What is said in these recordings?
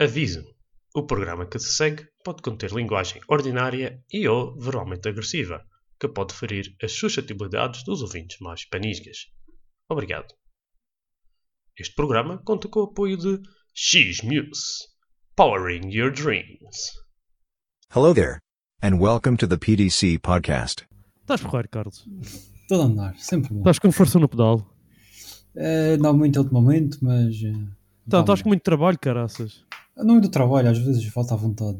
Aviso: o programa que se segue pode conter linguagem ordinária e ou verbalmente agressiva, que pode ferir as suscetibilidades dos ouvintes mais panisgas. Obrigado. Este programa conta com o apoio de X-Muse, Powering Your Dreams. Hello there, and welcome to the PDC podcast. Estás porreiro, Carlos? Todo a andar, sempre bom. Estás com força no pedal? Eh, não muito ultimamente, mas. eh, Então, estás com muito trabalho, caraças. Não muito trabalho, às vezes falta à vontade.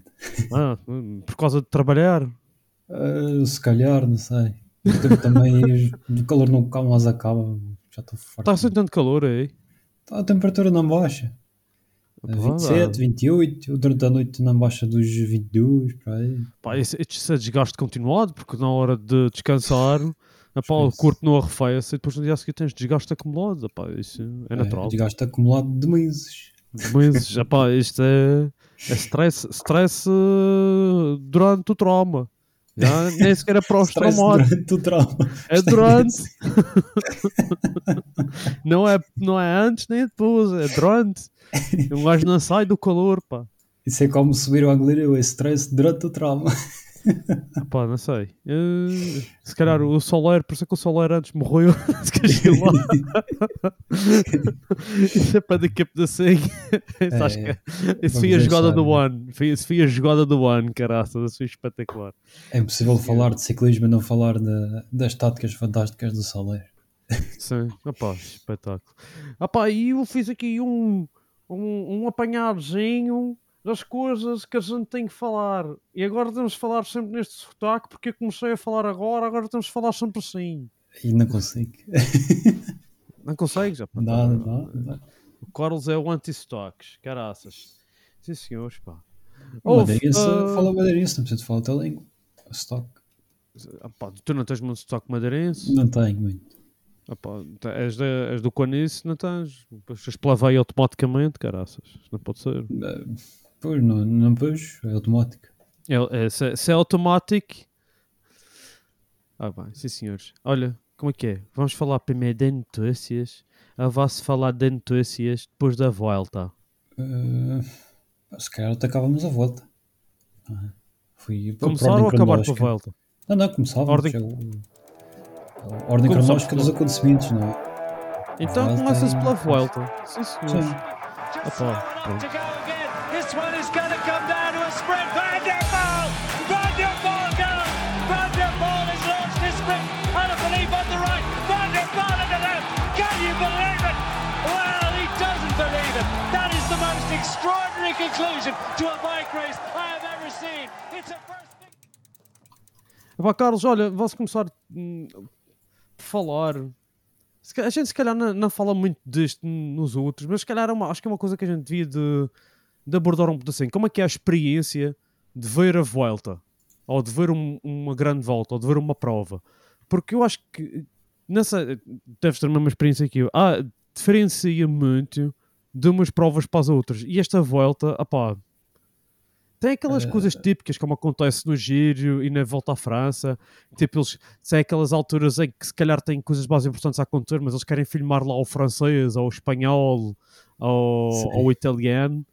Ah, por causa de trabalhar. Eh, se calhar, não sei. O tempo também, o calor não calma, mas acaba. Já estou farto. Está sem tanto calor aí. Tá, a temperatura não baixa. Pá, 27, 28, durante a noite não baixa dos 22, por aí. Pá, isso, isso é desgaste continuado, porque na hora de descansar, epá, o corpo não arrefece e depois no dia seguinte tens desgaste acumulado. Isso é natural. É, desgaste acumulado de meses. Mas epá, isto é, é stress, stress eh, durante o trauma. Já, nem sequer é pós-traumático. durante o trauma. É durante. não, é, não é antes nem depois, é durante. Um gajo não sai do calor, pá. Isso é como subir o Angliru, é stress durante o trauma. Pá, não sei. Eh, se calhar o Soler, por isso é que o Soler antes morreu. Se calhar lá. Isso é para daqui a da sangue. Isso acho que- Isso foi a jogada do né? Foi, isso foi a jogada do ano, caraças. Isso foi espetacular. É impossível falar de ciclismo e não falar da- das táticas fantásticas do Soler. Sim, opá, espetáculo. Opá, e eu fiz aqui um, um, um apanhadozinho das coisas que a gente tem que falar. E agora temos de falar sempre neste sotaque, porque eu comecei a falar agora, agora temos de falar sempre assim. E não consigo. Não consegues? Dá, tá- dá, dá. O Carlos é o anti-stocks, caraças. Sim, senhores, pá. Madeirense ah, fala madeirense, não precisa de falar a tua língua. Stock. opá, tu não tens muito sotaque madeirense? Não tenho muito. Opá, te- és, de, és do Canice, não tens? Depois automaticamente, caraças. Não pode ser. Eh, Pois, não, não pus, é automático. É, é, se, é- se é automático. Ah, bem, sim senhores. Olha, como é que é? Vamos falar primeiro de notícias. Ou vai-se falar de notícias depois da volta? Eh, se calhar atacávamos a volta. Ah, por Começar ordem ou acabar com a volta? Não, não, começávamos. Ordem- é o- a ordem Começamos cronológica dos acontecimentos, não é? Então começa-se pela volta. Sim senhores. Sim. Opa, pronto. This one is going to come down to a sprint. Van der Poel! Van der Poel goes! Van der Poel has launched his sprint. Believe on the right. Van der Poel on the left. Can you believe it? Well, he doesn't believe it. That is the most extraordinary conclusion to a bike race I have ever seen. It's a first. Epá, Carlos, olha, vamos começar hum, por falar. A gente se calhar não, não fala muito disto nos outros, mas se calhar é uma- acho que é uma coisa que a gente devia de, de abordar um assim. Como é que é a experiência de ver a volta? Ou de ver um- uma grande volta, ou de ver uma prova? Porque eu acho que nessa deves ter a mesma experiência que eu. Ah, diferencia muito de umas provas para as outras. E esta volta, apá, tem aquelas Eh, coisas típicas como acontece no Giro e na volta à França. Tipo, eles tem aquelas alturas em que se calhar têm coisas mais importantes a acontecer, mas eles querem filmar lá o francês, ou o espanhol, ou, ou o italiano.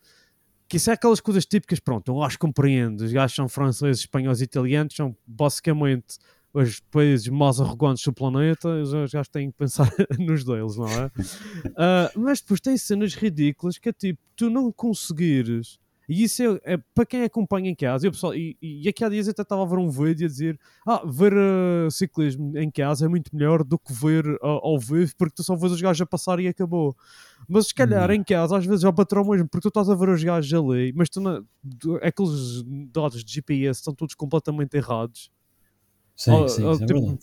Que isso é aquelas coisas típicas, pronto, eu acho que compreendo. Os gajos são franceses, espanhóis e italianos, são basicamente os países mais arrogantes do planeta, os os gajos têm que pensar nos deles, não é? Ah, mas depois tem cenas ridículas que é tipo, tu não conseguires. E isso é, é para quem acompanha em casa. E, o pessoal, e, e aqui há dias eu até estava a ver um vídeo a dizer: Ah, ver ah, ciclismo em casa é muito melhor do que ver ah, ao vivo, porque tu só vês os gajos a passar e acabou. Mas se calhar Não. em casa, às vezes é o patrão mesmo, porque tu estás a ver os gajos ali, mas tu tu- aqueles dados de GPS estão todos completamente errados. Sim, Oh, sim, oh, isso é tipo, verdade.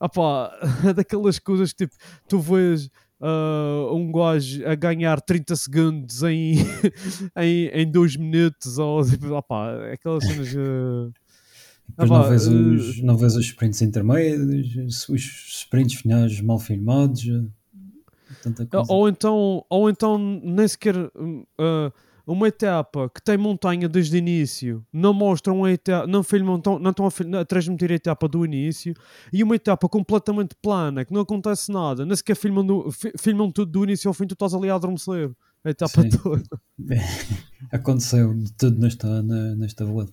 Ah pá, daquelas coisas que tipo, tu vês ah, um gajo a ganhar 30 segundos em, em, em 2 minutos, ou tipo, ah pá, aquelas cenas. ah, Depois ah, não, vês os, não vês os sprints intermédios, os sprints finais mal filmados. eh, Tanta coisa. ou, então, ou então nem sequer ah, uma etapa que tem montanha desde o início, não mostram a etapa, não filmam, não estão a, transmitir a etapa do início, e uma etapa completamente plana, que não acontece nada, nem sequer filmam, do- fi- filmam tudo do início ao fim, tu estás ali a adormecer a etapa Sim. toda. aconteceu de tudo nesta, nesta volta.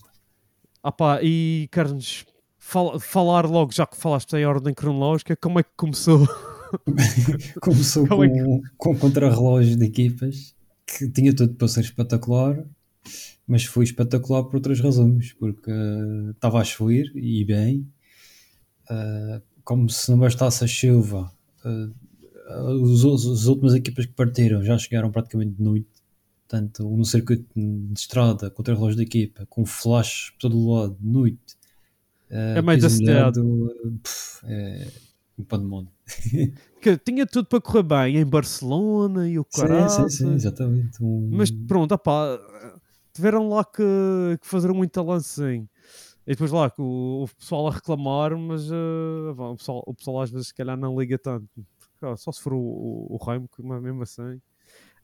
Ah pá, e queres fal- falar logo, já que falaste em ordem cronológica, como é que começou? Começou Como é com, com contra-relógio de equipas que tinha tudo para ser espetacular, mas foi espetacular por outras razões, porque eh, estava a chover e bem, eh, como se não bastasse a chuva, eh, os, os- as últimas equipas que partiram já chegaram praticamente de noite, portanto, um circuito de estrada, contra-relógio de equipa, com flash por todo o lado, de noite. É da piso um pandemónio. Que tinha tudo para correr bem em Barcelona e o Sim, caralho. sim, sim, exatamente. Um- Mas pronto, opá, tiveram lá que, que fazer muito lancinho. E depois lá que o, o pessoal a reclamar, mas eh, vá, o, pessoal, o pessoal às vezes se calhar não liga tanto. Só se for o, o, o Reimo, que mas mesmo assim.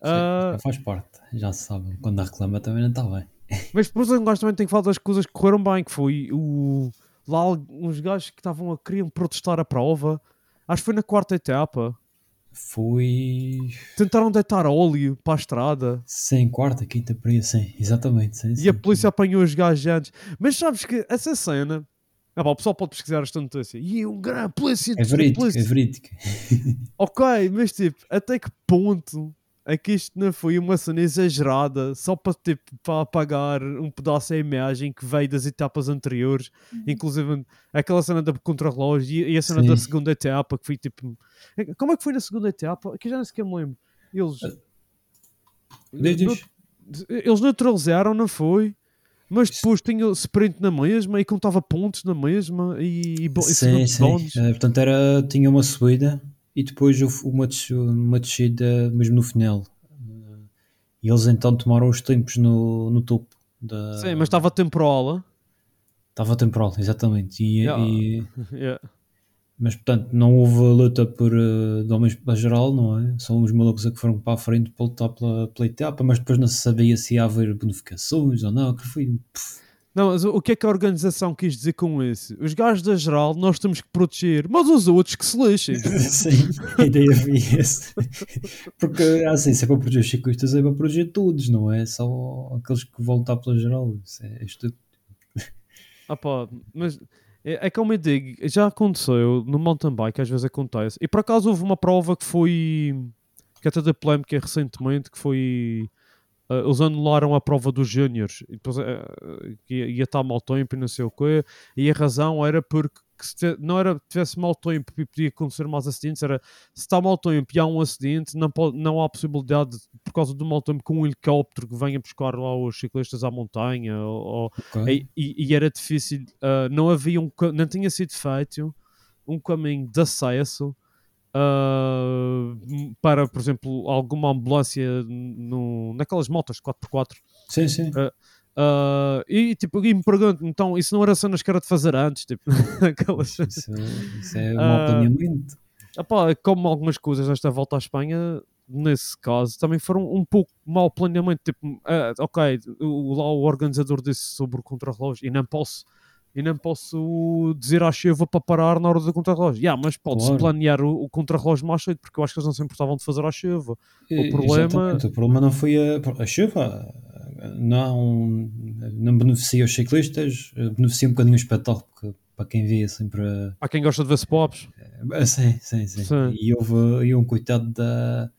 Sim, faz parte, já se sabe. Quando a reclama também não está bem. mas depois eu gosto também tem que falar das coisas que correram bem, que foi o, lá uns gajos que estavam a queriam protestar a prova. Acho que foi na quarta etapa. Fui Tentaram deitar óleo para a estrada. sem quarta, quinta por aí, sim, exatamente. Sim, E sim. a polícia apanhou os gajos antes. Mas sabes que essa cena. Ah, pá, o pessoal pode pesquisar esta notícia. E um grande polícia. É verídico, polícia- é verídico. Ok, mas tipo, até que ponto é que isto não foi uma cena exagerada só para, tipo, para apagar um pedaço da imagem que veio das etapas anteriores, inclusive aquela cena da contrarrelógio e, a cena Sim. da segunda etapa que foi tipo. Como é que foi na segunda etapa? Que eu já nem sequer me lembro. Eles. Diz. Eles neutralizaram, não foi? Mas depois tinha sprint na mesma e contava pontos na mesma e, e, bo- e Sim, sim. Eh, portanto, era, tinha uma subida e depois houve uma, uma descida mesmo no final. E eles então tomaram os tempos no, no topo. Da... Sim, mas estava temporal. Estava temporal, exatamente. E, Yeah. e- Yeah. Mas portanto, não houve luta por uh, de homens para geral, não é? São os malucos a que foram para a frente para lutar pela, pela etapa, mas depois não se sabia se ia haver bonificações ou não. Que foi. pff, Não, mas o que é que a organização quis dizer com isso? Os gajos da geral nós temos que proteger, mas os outros que se lixem. Sim, a ideia foi essa. Porque assim, se é para proteger os ciclistas, é para proteger todos, não é? Só aqueles que vão lutar pela geral. Isso é, isto Ah pá, mas é, é como eu digo, já aconteceu no mountain bike, às vezes acontece. E por acaso houve uma prova que foi que até da polémica recentemente, que foi ah, eles anularam a prova dos júniores e ah, que ia, ia estar mau tempo e não sei o quê, e a razão era porque te- não era tivesse mau tempo e podia acontecer mais acidentes, era se está mau tempo e há um acidente, não, pode, não há possibilidade, por causa do mau tempo, que um helicóptero que venha buscar lá os ciclistas à montanha ou, ou- ok. e, e- e era difícil, ah, não havia um, não tinha sido feito um caminho de acesso ah, para, por exemplo, alguma ambulância no, naquelas motos 4x4. Sim, sim. Ah, e tipo, e me pergunto, então isso não era cenas que era de fazer antes? Tipo, aquelas. Isso, isso é um planeamento. Epá, como algumas coisas nesta volta à Espanha, nesse caso, também foram um pouco mau planeamento. Tipo, ah, ok, o, lá o organizador disse sobre o contrarrelógio e não posso. E não posso dizer à chuva para parar na hora do contrarrelógio. Yeah, mas pode-se Claro. planear o, o contrarrelógio mais cedo, porque eu acho que eles não se importavam de fazer à chuva. E- problema- exatamente, o problema não foi a, a chuva, não, não beneficia os ciclistas, beneficia um bocadinho o espetáculo, porque para quem vê sempre. Há quem gosta de ver pops. a- sim, sim, sim. Sim. E houve aí um coitado da,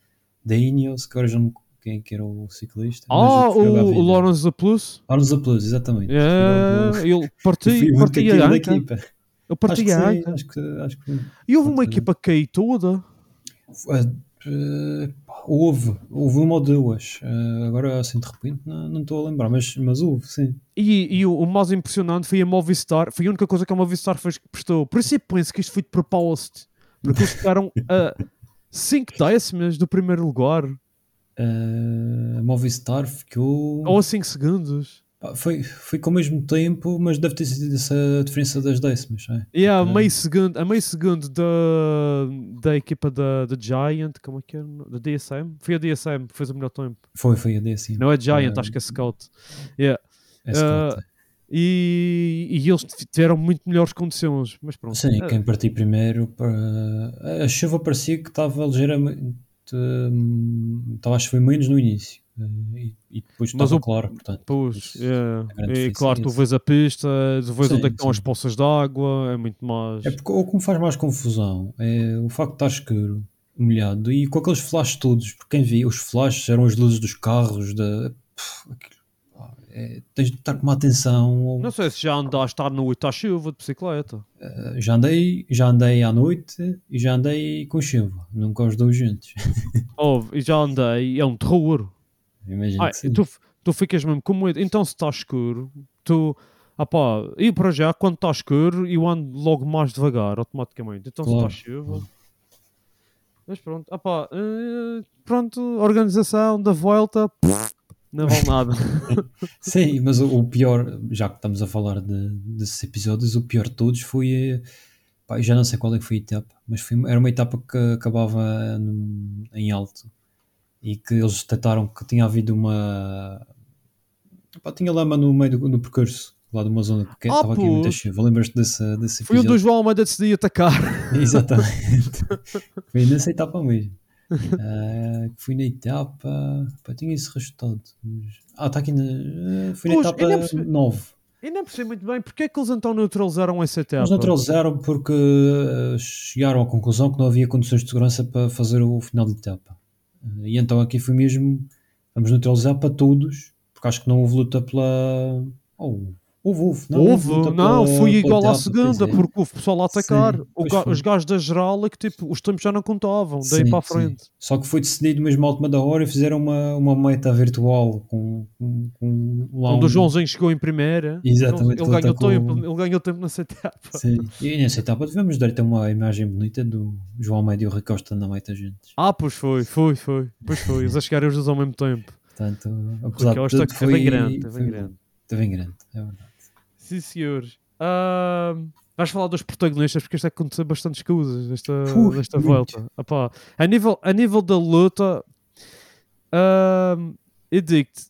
da Ineos, que agora já não quem é que era o ciclista. Ah, à o. Lawrence da Plus. Lawrence Plus, exatamente. É, Foi ele partia, partia a anca. equipa. Acho que, partia a sim, anca. acho que, acho que E houve uma equipa que caiu toda. Eh, houve, houve uma ou duas. Ah, agora assim de repente não não estou a lembrar, mas, mas houve, sim. E, e o, o mais impressionante foi a Movistar. Foi a única coisa que a Movistar fez que prestou. Por isso eu penso que isto foi de propósito. Porque eles ficaram a 5 décimas do primeiro lugar. Ah, Movistar ficou. Ou a 5 segundos. Pá, Foi, foi com o mesmo tempo, mas deve ter sido essa diferença das décimas. É? E a Ok. meio segundo, a meio segundo da, da equipa da, da Giant, como é que era? Da DSM? Foi a DSM que fez o melhor tempo. Foi, foi a D assim. Não é Giant, Ah, acho que é Scout. Yeah. é Scott, é. E, e eles tiveram muito melhores condições. Mas pronto. Sim, quem partiu primeiro. Para... A chuva parecia que estava ligeiramente. Hum, Estava a chover menos no início. eh, e, e depois Mas o- claro, portanto. Pois, é. E claro, tu vês a pista, tu vês Sim, onde é que estão as poças de água, é muito mais. É porque o que me faz mais confusão é o facto de estar escuro, molhado e com aqueles flashes todos, porque quem via os flashes eram as luzes dos carros, da. Pff, é, tens de estar com uma atenção. Não sei se já andaste à noite à chuva de bicicleta. Eh, já andei, já andei à noite e já andei com chuva, nunca os dois juntos. Ouve, e já andei, é um terror. Imagino Ah, sim. tu, tu ficas mesmo com medo. Então, se está escuro, tu. Ah pá, e para já, quando está escuro, eu ando logo mais devagar, automaticamente. Então, Claro. se está chuva. Mas pronto, ah pá, eh, pronto, organização da volta, pff, não vale nada. Sim, mas o, o pior, já que estamos a falar de, desses episódios, o pior de todos foi. Pá, já não sei qual é que foi a etapa, mas foi, era uma etapa que acabava num- em alto e que eles detectaram que tinha havido uma. Pá, tinha lama no meio do percurso, lá de uma zona que Ah, estava aqui muita pois. chuva. Lembras-te desse, desse Foi o episódio? do João Almeida decidir atacar. Exatamente. foi nessa etapa mesmo. Que fui na etapa. Pá, tinha esse resultado. mas- Ah, está aqui na. Foi na etapa eu nem percebi- 9. E nem percebi muito bem porque é que eles então neutralizaram essa etapa. Eles neutralizaram porque ah, chegaram à conclusão que não havia condições de segurança para fazer o final de etapa. Ah, e então aqui foi mesmo. Vamos neutralizar para todos, porque acho que não houve luta pela. Oh, houve, houve. Não, Houve, luta não, foi igual à segunda, é. porque houve pessoal a atacar. Sim, O pois ga- foi. os gajos da geral é que tipo, os tempos já não contavam, daí Sim, para a sim. frente. Só que foi decidido mesmo à última da hora e fizeram uma, uma meta virtual com, com, com lá Onde o um- Joãozinho chegou em primeira, Exatamente, ele, ele ganhou atacou- tempo, ele ganhou tempo nessa etapa. Sim. E nessa etapa tivemos de ter uma imagem bonita do João Almeida e o Rui Costa na meta juntos. Ah, pois foi, foi, foi, pois foi, eles a chegarem os dois ao mesmo tempo. Portanto, apesar de tudo, é foi, bem grande, é foi grande. É bem grande, é verdade. Sim, senhores. Ahm, vais falar dos protagonistas porque isto é que aconteceu bastantes coisas nesta, Ui, nesta volta. Epá, a, nível, a nível da luta, ahm, eu digo-te,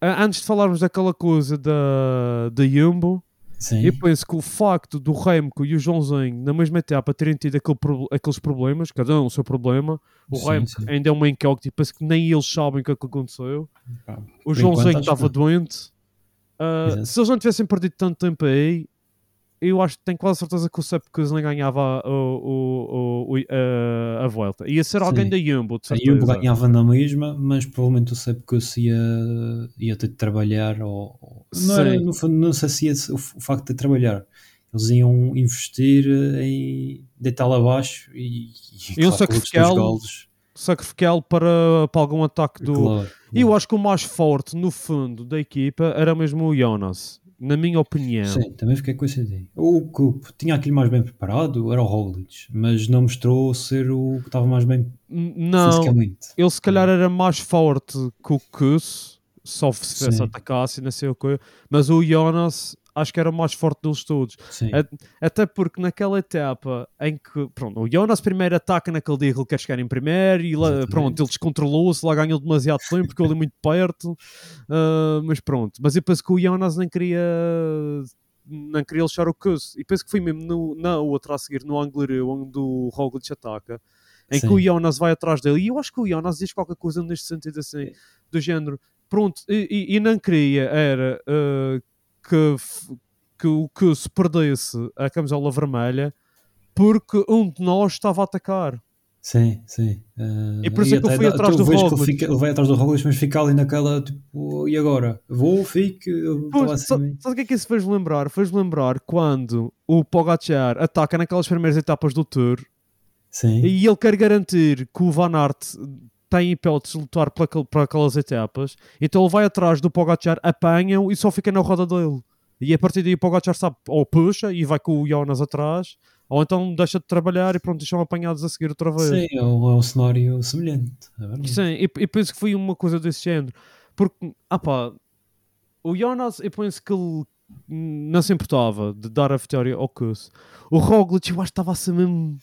antes de falarmos daquela coisa da, da Jumbo, Sim, eu penso que o facto do Remco e o Joãozinho na mesma etapa terem tido aquele aqueles problemas, cada um o seu problema, o Sim, Remco sim. ainda é uma incógnita, penso que nem eles sabem o que é que aconteceu. Pá, O Joãozinho estava doente. Ah, Exato. se eles não tivessem perdido tanto tempo aí, eu acho que tenho quase certeza que o Sepp Kuslin ganhava o, o, o, a, a volta. Ia ser alguém Sim. da Jumbo, de A Jumbo certeza. ganhava na mesma, mas provavelmente o Sepp que ia, ia ter de trabalhar. Ou, não, era, fundo, não sei se ia o, o facto de trabalhar. Eles iam investir em deitá-lo abaixo e, e Iam claro, sacrificá-lo golos, Sacrificá-lo para, para algum ataque do. claro, E eu acho que o mais forte no fundo da equipa era mesmo o Jonas, na minha opinião. Sim, também fiquei com essa ideia. O que tinha aquilo mais bem preparado era o Roglic, mas não mostrou ser o que estava mais bem Não, fisicamente. ele se calhar era mais forte que o Kuss, só se tivesse atacasse e não sei o que. Mas o Jonas acho que era o mais forte deles todos. Sim, Até porque naquela etapa em que, pronto, o Jonas primeiro ataca naquele dia que ele quer chegar em primeiro e lá, pronto, ele descontrolou-se, lá ganhou demasiado tempo porque ele é muito perto, ah, mas pronto. Mas eu penso que o Jonas nem queria não queria lixar o Kuss e penso que foi mesmo no, na outra a seguir, no Anglereu, onde o Roglic ataca, em que Sim. o Jonas vai atrás dele e eu acho que o Jonas diz qualquer coisa neste sentido assim, do género, pronto, e, e- e não queria era ah, que, que o que se perdesse a camisola vermelha porque um de nós estava a atacar. sim, sim. Eh, E por isso é que eu fui atrás do Roglic. fica- ele vai atrás do Roglic, mas fica ali naquela tipo, e agora? Vou, fico, Pois, assim. sabe o que é que isso fez lembrar? Fez lembrar quando o Pogacar ataca naquelas primeiras etapas do Tour Sim, e ele quer garantir que o Van Aert tem hipóteses de lutar para, aquel- para aquelas etapas, então ele vai atrás do Pogacar, apanha-o e só fica na roda dele. E a partir daí o Pogacar sabe, ou puxa e vai com o Jonas atrás, ou então deixa de trabalhar e pronto, são apanhados a seguir outra vez. sim é, um, é um cenário semelhante. é. Sim, e, e penso que foi uma coisa desse género. Porque, ah pá, o Jonas, eu penso que ele não se importava de dar a vitória ao Kuss. O Roglic, eu acho que estava a ser mesmo.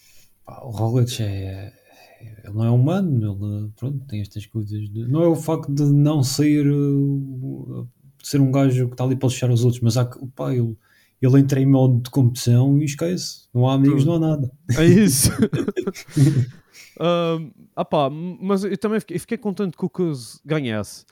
O Roglic é. Ele não é humano, ele pronto, tem estas coisas. de- não é o facto de não ser. de ser um gajo que está ali para lixar os outros, mas há que. Pá, ele, ele entra em modo de competição e esquece. Não há amigos, não há nada. É isso. Ahm, ah pá, mas eu também fiquei, fiquei contente que o Cus ganhasse.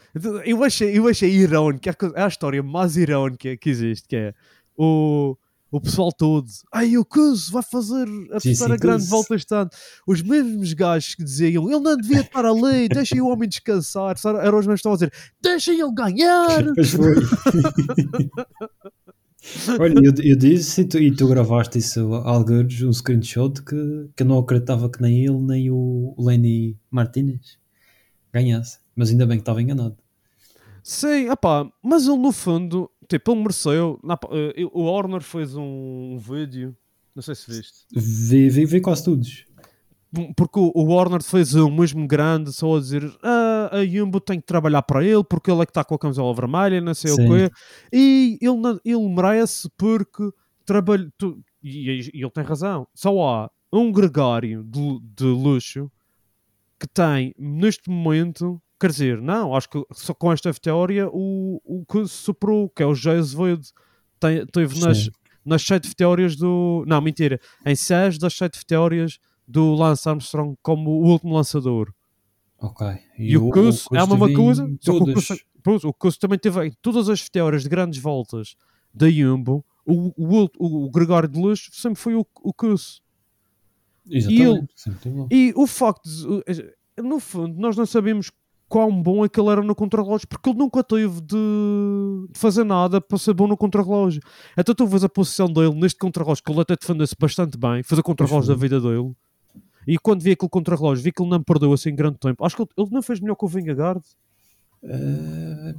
Eu achei, eu achei irónico, é é a história mais irónica que existe, que é o, o pessoal todo, ai o Cus vai fazer a terceira grande Cus." volta este ano. Os mesmos gajos que diziam, ele não devia estar ali, deixem o homem descansar. Eram os mesmos que estavam a dizer, deixem ele ganhar. Pois foi. Olha, eu, eu disse e tu, e tu gravaste isso alguns, um screenshot que, que eu não acreditava que nem ele nem o Lenny Martinez ganhasse. Mas ainda bem que estava enganado. Sim, opá, mas ele no fundo, tipo, ele mereceu. na- eh, o Horner fez um, vídeo, não sei se viste, Vi, vi, vi quase todos. porque o, o Warner fez um mesmo grande, só a dizer ah, a Jumbo tem que trabalhar para ele, porque ele é que está com a camisola vermelha, não sei Sim. o quê, e ele, ele merece porque trabalha. e, e- e ele tem razão. Só há um gregário de, de luxo que tem neste momento. Quer dizer, não, acho que só com esta vitória o, o que superou, que é o Azevedo, tem, teve nas, Sim. nas sete vitórias do. Não, mentira, em seis das sete vitórias do Lance Armstrong como o último lançador. Ok. E, o Cus é a mesma coisa, que o. Cus, o também teve em todas as vitórias de grandes voltas da Jumbo. O, o, o, o Gregório de Luz sempre foi o, o Cus. Exatamente. Teve lá. E o facto de, no fundo, nós não sabemos quão bom é que ele era no contrarrelógio, porque ele nunca teve de, de fazer nada para ser bom no contrarrelógio. Então tu vês a posição dele neste contrarrelógio, que ele até defendeu-se bastante bem, fez o contrarrelógio da foi. vida dele. E quando vi aquele contrarrelógio, vi que ele não perdeu assim grande tempo. Acho que ele, ele não fez melhor que o Vingegaard.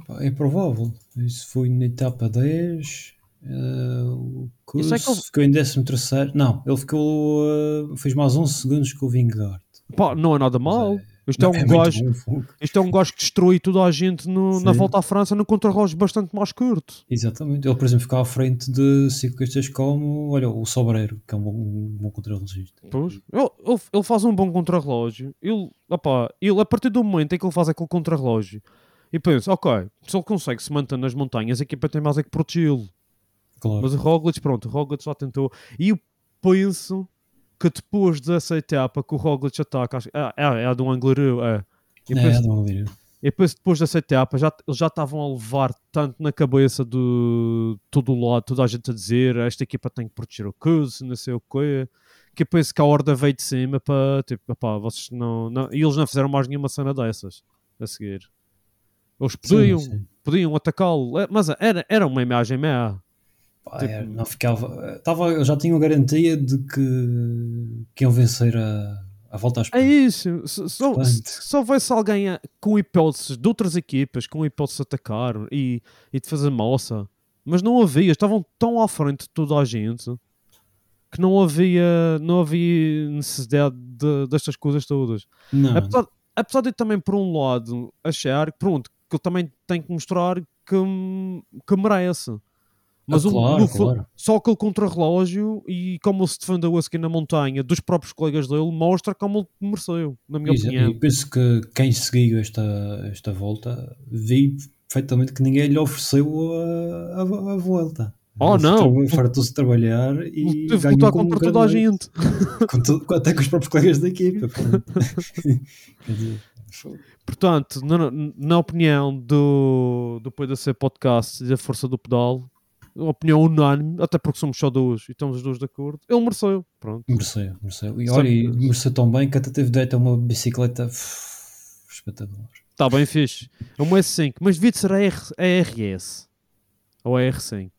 Pá, é provável. Isso foi na etapa 10. eh, o é que ele- ficou em 13 terceiro. Não, ele ficou. eh, fez mais 11 segundos que o Vingegaard. Pá, não é nada mal. Isto é, um bom, fogo. isto é um gajo que destrui toda a gente no- na volta à França no contrarrelógio bastante mais curto. Exatamente. Ele, por exemplo, ficava à frente de ciclistas como olha, o Sobreiro, que é um bom, um bom contrarrelogista. Pois. Ele, ele, ele faz um bom contrarrelógio. Ele, ele, a partir do momento em que ele faz aquele contrarrelógio e pensa, ok, se ele consegue se manter nas montanhas, a equipa tem mais é que protegê-lo. Claro. Mas o Roglic, pronto, o Roglic já tentou. E eu penso que depois dessa etapa que o Roglic ataca, acho, é, é, é a do Anglereu, é. E é, penso, não vou e depois, depois dessa etapa, já, eles já estavam a levar tanto na cabeça de todo o lado, toda a gente a dizer esta equipa tem que proteger o Cus, não sei o quê, que penso que a horda veio de cima para, tipo, vocês não, não... E eles não fizeram mais nenhuma cena dessas a seguir. Eles podiam, Sim, sim. podiam atacá-lo, é, mas era, era uma imagem meia. Pá, Tipo- é, não ficava. Tava, eu já tinha garantia de que, que iam vencer a, a volta às É isso. Se, só, Portanto. se, se houvesse alguém a- com hipóteses de outras equipas, com hipóteses de atacar e, e de fazer moça, mas não havia, estavam tão à frente de toda a gente que não havia, não havia necessidade de- destas coisas todas. Não, Apesar, apesar de eu também, por um lado, achar que, pronto, que ele também tem que mostrar que, que merece. Mas Ah, o- claro, no fu- claro. só aquele contrarrelógio e como ele se defendeu a seguir na montanha dos próprios colegas dele mostra como ele mereceu, na minha Exa- opinião. E penso que quem seguiu esta, esta volta vi perfeitamente que ninguém lhe ofereceu a, a, a volta. Oh, não. Fartou-se trabalhar e teve que lutar contra toda a gente. Com até com os próprios colegas da equipa. portanto. Na, na opinião do, do PDC Podcast e da Força do Pedal, opinião unânime, até porque somos só dois e estamos os dois de acordo, ele mereceu. Pronto. mereceu, mereceu. E olha, e mereceu tão bem que até teve direito a uma bicicleta espetacular. Está bem fixe. É uma S5, mas devia de ser a, R, a RS ou a R5,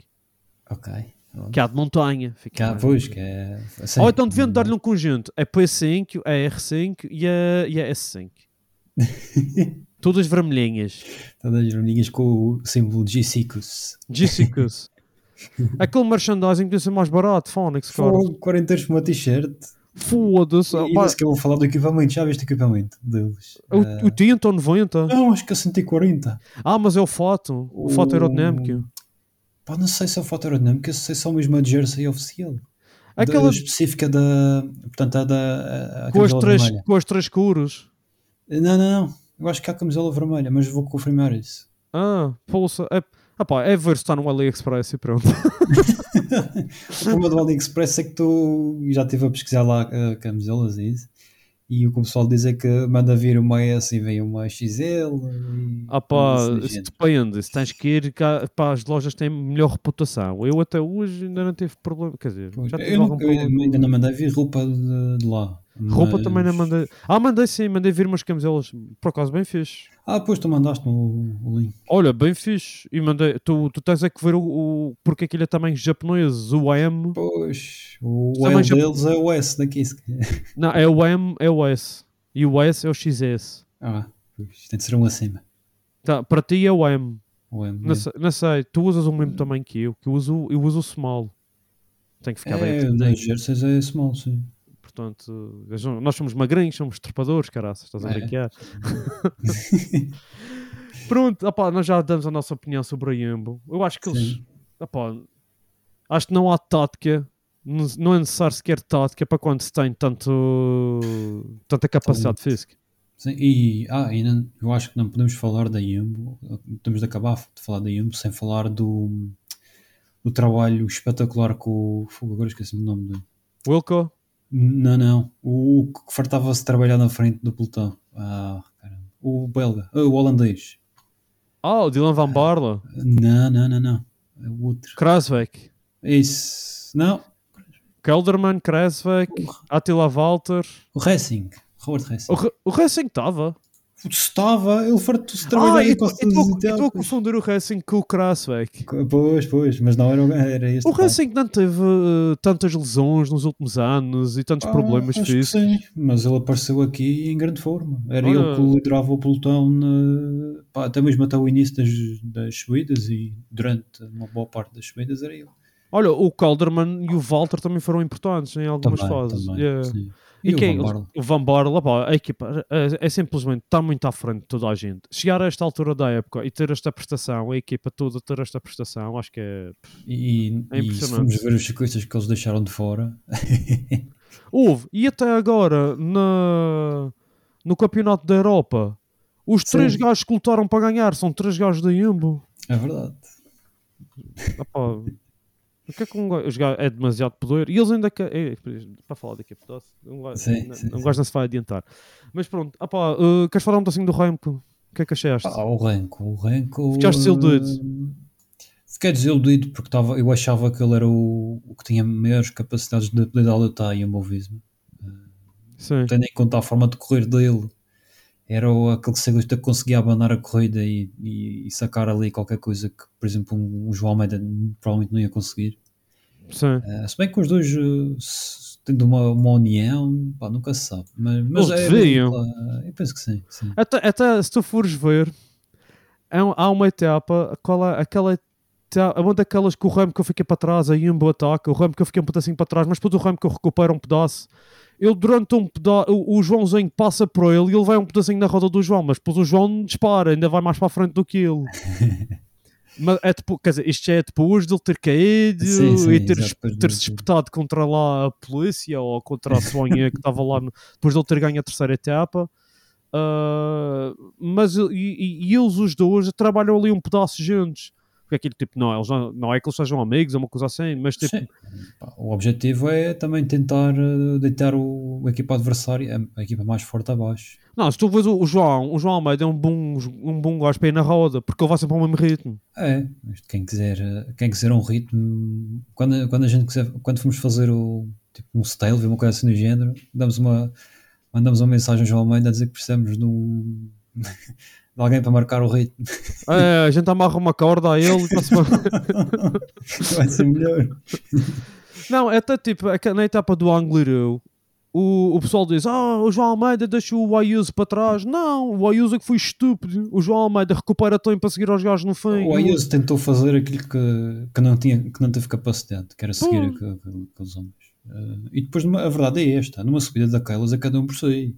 Ok. pronto. que a de montanha. Fica bem. pois, que é. assim, Ou então deviam dar-lhe um conjunto, a P5, a R5 e a, e a S5. Todas vermelhinhas. Todas as vermelhinhas com o símbolo de G-Cicus. G-Cicus. Aquele merchandising podia ser mais barato, Phonics, cara. Fogo, 40 euros por uma t-shirt. Foda-se. E Pá, ainda se que eu vou falar do equipamento. Já viste o equipamento deles? O Eh, 80 ou 90? Não, acho que é 140. Ah, mas é o fato. O O- aerodinâmico. Pá, não sei se é o fator aerodinâmico, sei se é só mesmo a jersey oficial. Aquela Da, específica da. Portanto, a da. A, com as, três, vermelha. com as três cores. Não, não, não. Eu acho que há a camisola vermelha, mas vou confirmar isso. Ah, pulsa. É, ah pá, é ver se está no AliExpress e pronto. O problema do AliExpress é que tu já estive a pesquisar lá uh, camisolas e isso. E o que o pessoal diz é que manda vir uma S e vem uma XL. E, Ah pá, isso depende. Se tens que ir cá, pá, as lojas têm melhor reputação. Eu até hoje ainda não tive problema. Quer dizer, Pois, já tive eu, algum eu problema. ainda não mandei vir roupa de, de lá. Roupa mas- também não mandei. Ah, mandei sim, mandei vir umas camiselas. Por acaso, bem fixe. Ah, pois tu mandaste o, o link. Olha, bem fixe. E mandei. Tu, tu tens é que ver o, o porque aquilo é também japonês. O AM. Pois, o já- deles é o S daqui. Não, é o M, é o S. E o S é o XS. Ah, pois, tem de ser um acima. Tá, para ti é o M. O M. Não sei, não sei, tu usas o mesmo tamanho que eu, que eu uso, eu uso o small. Tem que ficar bem É, apertadinho. das jerseys é small, sim. Portanto, vejam, nós somos magrinhos, somos trepadores, caraças, estás a É. brincar. Pronto, opá, nós já damos a nossa opinião sobre a Yumbo. Eu acho que eles. Sim. opá, acho que não há tática, não é necessário sequer tática para quando se tem tanto, tanta capacidade física. Sim, e ah, e não- eu acho que não podemos falar da Yumbo, temos de acabar de falar da Yumbo sem falar do, do trabalho espetacular com o. Agora esqueci o nome dele. Wilco? Não, não. O, que fartava-se trabalhar na frente do pelotão. Ah, caramba. O belga, ah, o holandês. Ah, o Dylan Van Barla, Não, não, não, não. É o outro. Krasvek, Isso. Não. Kelderman, Krasvek, Attila Walter. O Racing. Robert Racing. O, Re- o Racing estava. Estava, ele fartou-se trabalhar Ah, em eu estou a confundir o Racing com o Krasvek. Pois, pois, mas não era, era este. O cara. Racing não teve eh, tantas lesões nos últimos anos e tantos Ah, problemas físicos. Sim, mas ele apareceu aqui em grande forma. Era ele que liderava o pelotão na- pá, até mesmo até o início das, das subidas e durante uma boa parte das subidas era ele. Olha, o Calderman e o Walter também foram importantes em algumas Também, fases. também, Yeah. E, E, o quem? Van Barle? O Van Barle, pá, a equipa é, é simplesmente está muito à frente de toda a gente. Chegar a esta altura da época e ter esta prestação, a equipa toda ter esta prestação, acho que é. E, É e se impressionante. formos ver os ciclistas que eles deixaram de fora, Houve, e até agora na, no Campeonato da Europa, os Sim. três gajos que lutaram para ganhar são três gajos da Jumbo. é verdade. Ah, o que é que um gajo, é demasiado poder e eles ainda é, para falar daqui a um gajo, Sim, não, sim, sim. gajo não se vai adiantar. Mas pronto, ah, pá, uh, queres falar um pedacinho do Remco? O que é que achaste? Ah, o Renko, o Renko. Ficaste desiludido? eh, Fiquei desiludido porque tava, eu achava que ele era o, o que tinha maiores capacidades de dar a luta em Movismo. Sim. Tendo em conta a forma de correr dele, era aquele ciclista que conseguia abanar a corrida e, e- e sacar ali qualquer coisa que, por exemplo, um, um João Almeida provavelmente não ia conseguir. Sim. Eh, se bem que os dois se- tendo uma, uma união, pá, nunca se sabe. Mas, mas Eles é deviam. eh, eu penso que sim. sim. Até, até se tu fores ver, há, um- há uma etapa, qual é, aquela etapa, uma daquelas que o ramo que eu fiquei para trás, aí um bom ataque, o ramo que eu fiquei um pedacinho para trás, mas depois o ramo que eu recupero um pedaço. Ele durante um pedaço, o, o Joãozinho passa por ele e ele vai um pedacinho na roda do João, mas depois o João dispara, ainda vai mais para a frente do que ele. mas é tipo, quer dizer, isto é depois de ele ter caído Sim, sim, e ter, depois ter se espetado contra lá a polícia ou contra a Sonia que estava lá no- depois de ele ter ganho a terceira etapa. Ah, mas e- e eles os dois trabalham ali um pedaço juntos. Porque aquilo tipo, não, eles não, não é que eles sejam amigos ou uma coisa assim, mas tipo, Sim. O objetivo é também tentar eh, deitar o, a equipa adversária, a, equipa mais forte abaixo. não, se tu vês o, o João, o João Almeida é um bom, um bom gajo para ir na roda, porque ele vai sempre ao mesmo ritmo. É, quem quiser, quem quiser um ritmo, quando, quando a gente quiser, quando formos fazer o, tipo, um style, uma coisa assim do género, damos uma, mandamos uma mensagem ao João Almeida a dizer que precisamos de um de alguém para marcar o ritmo. É, a gente amarra uma corda a ele e bem. Vai ser melhor. Não, é até tipo, é na etapa do Angliru, o, o pessoal diz: Ah, o João Almeida deixou o Ayuso para trás. Não, o Ayuso é que foi estúpido. O João Almeida recupera tempo para seguir aos gajos no fim. O Ayuso tentou fazer aquilo que, que, não tinha, que não teve capacidade, que era seguir aqu- aqu- aqueles homens. Eh, e depois a verdade é esta: numa subida daquelas é cada um por si.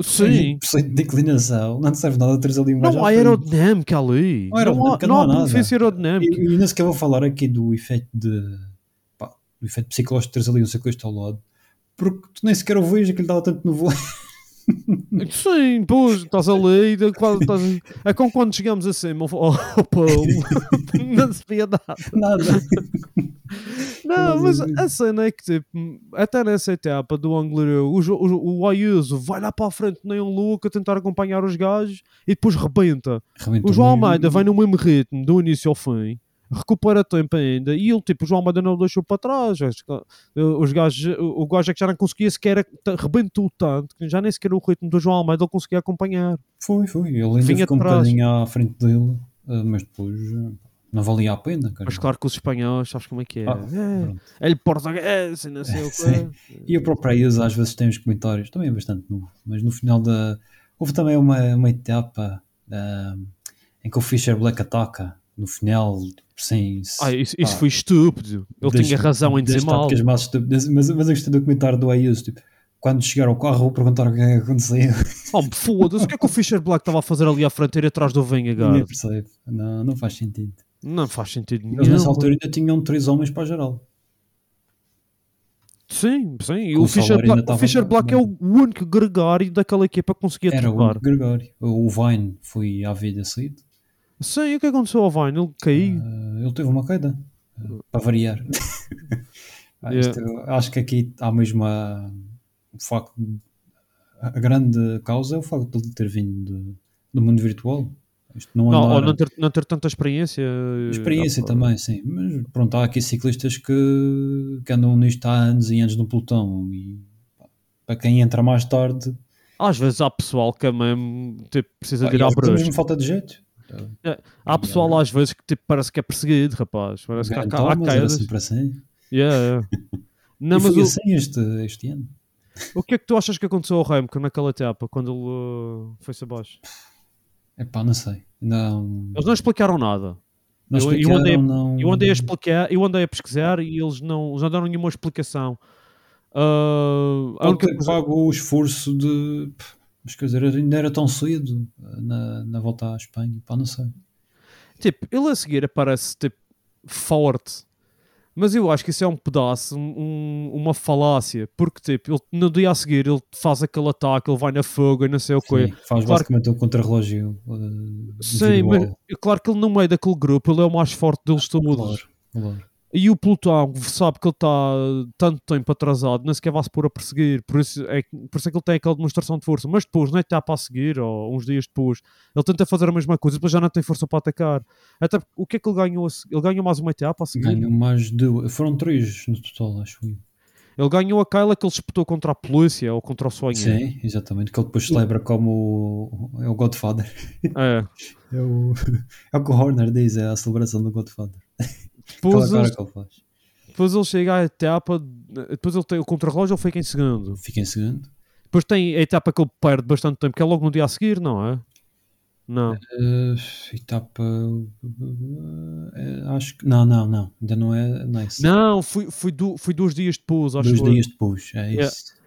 Sim. De declinação, não serve nada teres ali um Não há aerodinâmica ali. Não há aerodinâmica, não há, não benefício aerodinâmica. E, e nem sequer vou falar aqui do efeito de pá, do efeito psicológico de teres ali um ciclista ao lado, porque tu nem sequer o que ele estava tanto no voo. Sim, pois, estás de- quando estás- É como quando chegamos acima ao, ao Paulo. não se via nada. Nada. Não, mas a cena é que, tipo, até nessa etapa do Anglero, o, o, o Ayuso vai lá para a frente, nem um louco, a tentar acompanhar os gajos e depois rebenta. Rebentou O João. Almeida vai no mesmo ritmo, do início ao fim, recupera tempo ainda, e ele, tipo, o João Almeida não o deixou para trás. Eh, Os gajos, o gajo é que já não conseguia sequer, rebentou tanto, que já nem sequer o ritmo do João Almeida ele conseguia acompanhar. Foi, foi. Ele ainda Vinha ficou um bocadinho à frente dele, eh, mas depois eh, não valia a pena. Cara. Mas claro que os espanhóis, sabes como é que é? Ah, é ele português, e não sei o quê. E o próprio Ayuso às vezes tem uns comentários, também é bastante novo, mas no final da. Houve também uma, uma etapa ah, em que o Fischer Black ataca, no final, sem. Ah, isso, isso pá, foi estúpido. Ele tinha razão em dizer mal. Mas, mas eu gostei do comentário do Ayuso, tipo, quando chegar ao carro, vou perguntar o que é que aconteceu. Oh, foda-se, o que é que o Fischer Black estava a fazer ali à fronteira atrás do Ninguém Vingegaard? percebe. Não, não faz sentido. Não faz sentido nenhum. Eles nessa altura ainda tinham três homens para geral. Sim, sim. O o Black, o Black é o único gregário daquela equipa que conseguia Era trocar. o Gregório. O Vine foi à vida saído. Sim, e o que aconteceu ao Vine? Ele caiu. Ah, ele teve uma queda. ah, para variar. Ah, Yeah. isto, acho que aqui há mesmo a, o facto. A grande causa é o facto de ele ter vindo de- do mundo virtual. Isto não, Não, andar- não ter, não ter tanta experiência. Experiência Ah, também, sim. Mas pronto, há aqui ciclistas que, que andam nisto há anos e anos no pelotão. E pá, para quem entra mais tarde, Às vezes há pessoal que é mesmo, tipo, precisa pá, de ir à vezes brecha. mesmo falta de jeito. Há pessoal às vezes que tipo, parece que é perseguido, rapaz. Parece que há, Grant há era quedas. sempre assim. Yeah, yeah. Não, e mas foi o, assim este, este ano. o que é que tu achas que aconteceu ao Remco naquela etapa, quando ele uh, foi-se abaixo? Epá, não sei. Não, Eles não explicaram nada. não eu- eu explicaram, andei- não... Eu andei a explicar, eu andei a pesquisar e eles não, eles não deram nenhuma explicação. Uh, a única coisa- pago o esforço de... Mas quer dizer, ainda era tão cedo eh, na, na volta à Espanha. Pá, não sei. Tipo, ele a seguir aparece tipo, forte. Mas eu acho que isso é um pedaço, um- uma falácia. Porque tipo, ele, no dia a seguir ele faz aquele ataque, ele vai na fuga e não sei o quê. Sim, faz Claro basicamente um contra-relógio uh, Sim, mas claro que ele no meio daquele grupo ele é o mais forte deles todos. Claro, claro. E o pelotão sabe que ele está tanto tempo atrasado, nem sequer vai se pôr a perseguir, por isso, é, que- por isso é que ele tem aquela demonstração de força. Mas depois, na etapa a seguir, ou uns dias depois, ele tenta fazer a mesma coisa, depois já não tem força para atacar. Até o que é que ele ganhou? Ele ganhou mais uma etapa a seguir. Ganham mais de... Foram três no total, acho eu. Ele ganhou aquela que ele disputou contra a polícia ou contra o sonho. Sim, exatamente. Que ele depois celebra como o, é o Godfather. É. É o, é o que o Horner diz, é a celebração do Godfather. Cara ele, que chega à etapa, depois ele tem o contra-relógio, ele fica em segundo. Fica em segundo. Depois tem a etapa que ele perde bastante tempo, que é logo no dia a seguir, não é? Não. Eh, etapa. eh, acho que. Não, não, não. Ainda não é nice. Não, fui, fui, du- fui dois dias depois, acho Dois eu. dias depois. É Yeah. isso. E,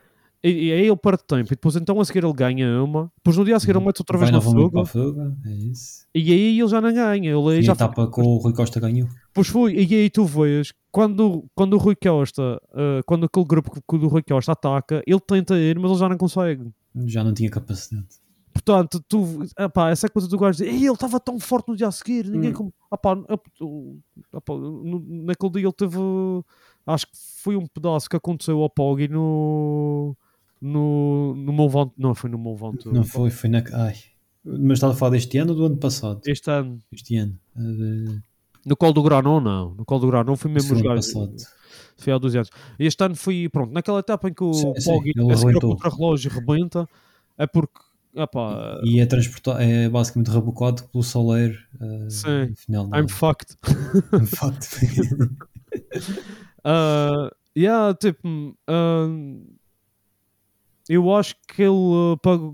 e aí ele perde tempo. E depois então a seguir ele ganha uma. Depois no dia a seguir ele mete outra vez na fuga. a fuga. É isso. E aí ele já não ganha. Ele E a já etapa que o Rui Costa ganhou. Pois foi. E aí tu vês, quando, quando o Rui Costa, eh, quando aquele grupo que, que o Rui Costa ataca, ele tenta ir, mas ele já não consegue. Já não tinha capacidade. Portanto, tu, epá, essa coisa do gajo dizer, "Ei, ele estava tão forte no dia a seguir, ninguém Hum. como. Epá, ep- epá, naquele dia ele teve. Acho que foi um pedaço que aconteceu ao Poggi no. No, no Mouvant, não foi no Mouvant, Não foi, foi na. Ai. Mas estava a falar deste ano ou do ano passado? este ano, Este ano. Eh, no colo do Granon, não, no colo do Granon foi mesmo gajos, passado. foi há 12 anos. Este ano foi, pronto, naquela etapa em que o Sim, sim, Poggi ele a seguir arrebentou. ao contra-relógio rebenta, é porque, epá, E é transportado, é basicamente rebocado pelo Soler. eh, Sim. final I'm fucked. de facto. Uh, yeah, tipo, uh, eu acho que ele uh, pag-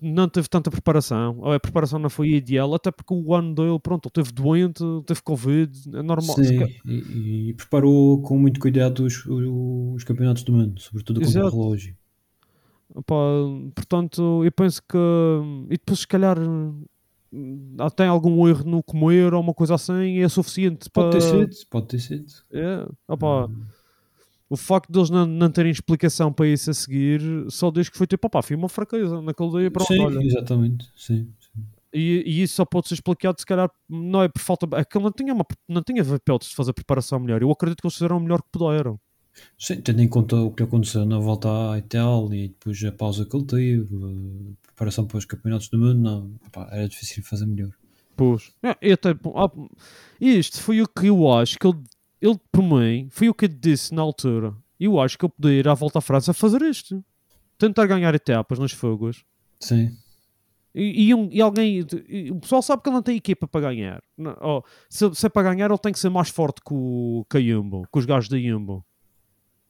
não teve tanta preparação, ou a preparação não foi ideal, até porque o ano dele, pronto, ele teve doente, teve Covid, é normal. Sim, e, e preparou com muito cuidado os, os campeonatos do mundo, sobretudo contra o relógio. Portanto, eu penso que. E depois, se calhar, hum, tem algum erro no comer ou uma coisa assim, é suficiente para. Pode ter sido, pode ter sido. É, opá, O facto deles não, não terem explicação para isso a seguir só diz que foi tipo, opá, foi uma fraqueza naquele dia. Pronto, sim, olha. exatamente. Sim, sim. E, e isso só pode ser explicado, se calhar, não é por falta. Ele não tinha, uma, não tinha papéis de fazer preparação melhor. Eu acredito que eles fizeram o melhor que puderam. Sim, tendo em conta o que aconteceu na volta à Itália e depois a pausa que ele teve, a preparação para os campeonatos do mundo, não, era difícil fazer melhor. Pois. É, até, ah, isto foi o que eu acho que ele, ele, por mim, foi o que eu disse na altura. Eu acho que ele podia ir à volta à França a fazer isto. Tentar ganhar etapas nos fogos. Sim. E, e um- e alguém, e o pessoal sabe que ele não tem equipa para ganhar. Não, ó, se, se é para ganhar, ele tem que ser mais forte que o, que a Jumbo, com os gajos da Jumbo.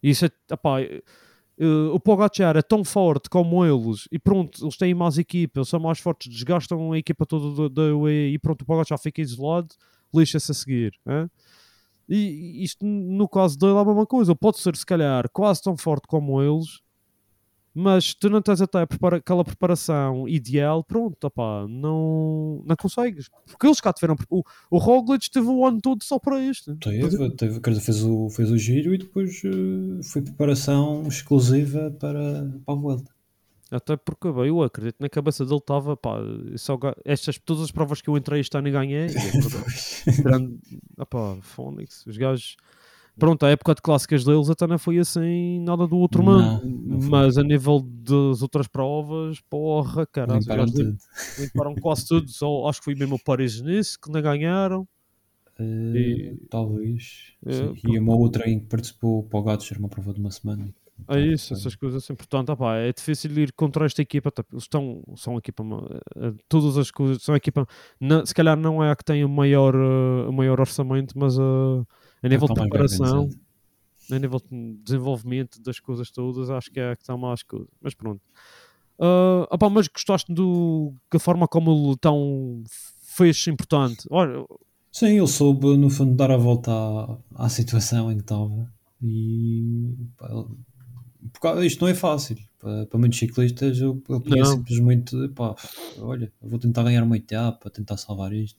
E isso é, epá, eh, o Pogacar é tão forte como eles, e pronto, eles têm mais equipa, eles são mais fortes, desgastam a equipa toda da- UE, e pronto, o Pogacar fica isolado, lixa-se a seguir. hã? E isto, no caso dele, é a mesma coisa. Pode ser, se calhar, quase tão forte como eles, mas tu não tens até aquela preparação ideal, pronto, opá, não, não consegues. Porque eles cá tiveram. O, o Roglic teve o ano todo só para isto. Teve, teve, quer dizer, fez o, fez o giro e depois eh, foi preparação exclusiva para, para a volta. Até porque bem, eu acredito na cabeça dele estava, pá, só, estas, todas as provas que eu entrei este ano e ganhei, grande, opá, Fónix, os gajos. Pronto, a época de clássicas deles até não foi assim nada do outro mundo, mas a nível das outras provas, porra, cara, os Limparam gajos tudo. limparam quase tudo, só acho que foi mesmo o Paris-Nice que não ganharam. Eh, E- Talvez. Sim. E uma outra em que participou para o Gatos, era uma prova de uma semana. É isso, essas coisas assim. Portanto, opá, é difícil ir contra esta equipa. tá, Eles estão, são equipa, eh, todas as coisas, são equipa, na- se calhar não é a que tem o maior, eh, o maior orçamento, mas eh, a nível de preparação, a nível de desenvolvimento das coisas todas, acho que é a que está mais coisa. Mas pronto. Opá, mas gostaste do, da forma como ele tão fez importante? Olha, Sim, ele soube, no fundo, dar a volta à, à situação em que estava. E pá, ele- causa- isto não é fácil. Para, para muitos ciclistas, eu, eu podia Não. simplesmente, pá, olha, vou tentar ganhar uma etapa, tentar salvar isto.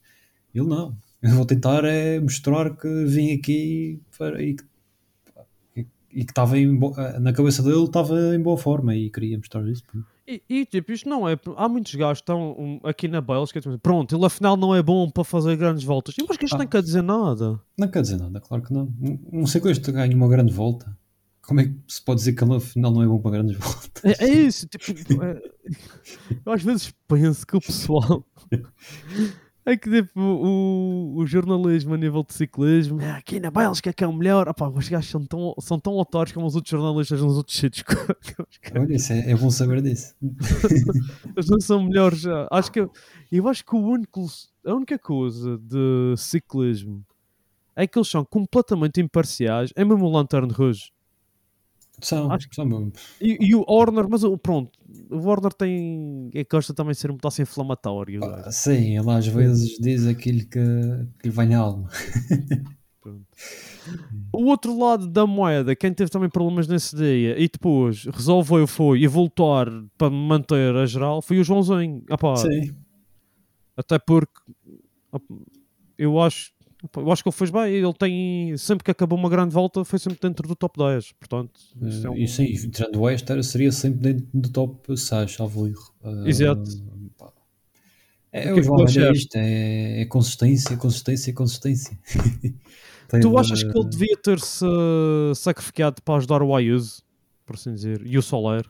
Ele não. Eu vou tentar é mostrar que vim aqui para, e, que, e- e que estava na cabeça dele estava em boa forma e queria mostrar isso. E, e, tipo, isto não é. Há muitos gajos que estão um, aqui na Bélgica. tipo, Pronto, ele afinal não é bom para fazer grandes voltas. Eu acho que isto Ah. não quer dizer nada. Não quer dizer nada, claro que não. Um ciclista ganha uma grande volta. Como é que se pode dizer que ele afinal não é bom para grandes voltas? É, é isso. Tipo, é- eu às vezes penso que o pessoal. É que tipo, o, o jornalismo a nível de ciclismo, "É, aqui na Bélgica que é o melhor. Opá, os gajos são tão, são tão otários como os outros jornalistas nos outros sítios. Olha, isso é, é bom saber disso. Eles não são melhores. Acho que, eu acho que o único, a única coisa de ciclismo é que eles são completamente imparciais. É mesmo o Lanterne Rouge. São, Acho são. E, e o Horner, mas o- pronto, o Horner tem. É gosta também de ser um pedaço inflamatório. é? Ah, Sim, ele às vezes diz aquilo que, que lhe vai na alma. O outro lado da moeda, quem teve também problemas nesse dia e depois resolveu foi e voltar para manter a geral foi o Joãozinho. Apá, Sim, Até porque eu acho, eu acho que ele fez bem. Ele tem sempre que acabou uma grande volta, foi sempre dentro do top 10. Portanto, isto é um- e sim, tirando o Esta, seria sempre dentro do top 6, salvo erro. Ah, Exato. pá. É, O é que João é isto, é, é consistência, consistência, consistência. Tu achas que ele devia ter-se sacrificado para ajudar o Ayuso, por assim dizer, e o Soler?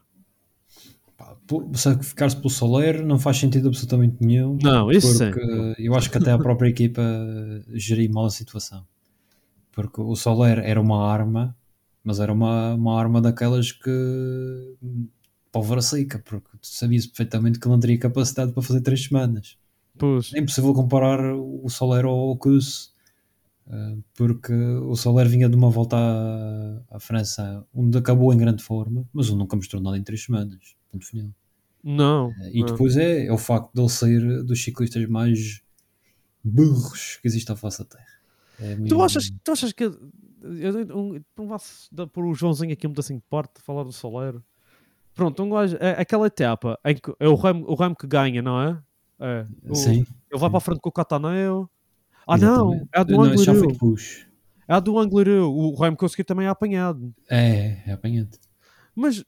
Pá, sacrificar-se pelo Soler não faz sentido absolutamente nenhum. Não, isso sim. porque eu acho que até a própria equipa geriu mal a situação. Porque o Soler era uma arma, mas era uma, uma arma daquelas que pólvora seca, porque tu sabias perfeitamente que ele não teria capacidade para fazer três semanas. Pois, É impossível comparar o Soler ao Kuss, eh, porque o Soler vinha de uma volta à, à França onde acabou em grande forma, mas ele nunca mostrou nada em três semanas. Ponto final. não. E não. depois é, é o facto de ele ser dos ciclistas mais burros que existe à face da Terra. É Tu mesmo- achas, tu achas que. Eu, um, não dar por o Joãozinho aqui um pedacinho de parte, falar do Soler. Pronto, um gajo, é, aquela etapa em que é o Remo, o Remo que ganha, não é? É. O- Sim, Ele vai para a frente com o Cataneo. Ah, não, é a do foi Anglereu. É a do Anglereu. O Remo conseguiu também é apanhado. É, é apanhante. Mas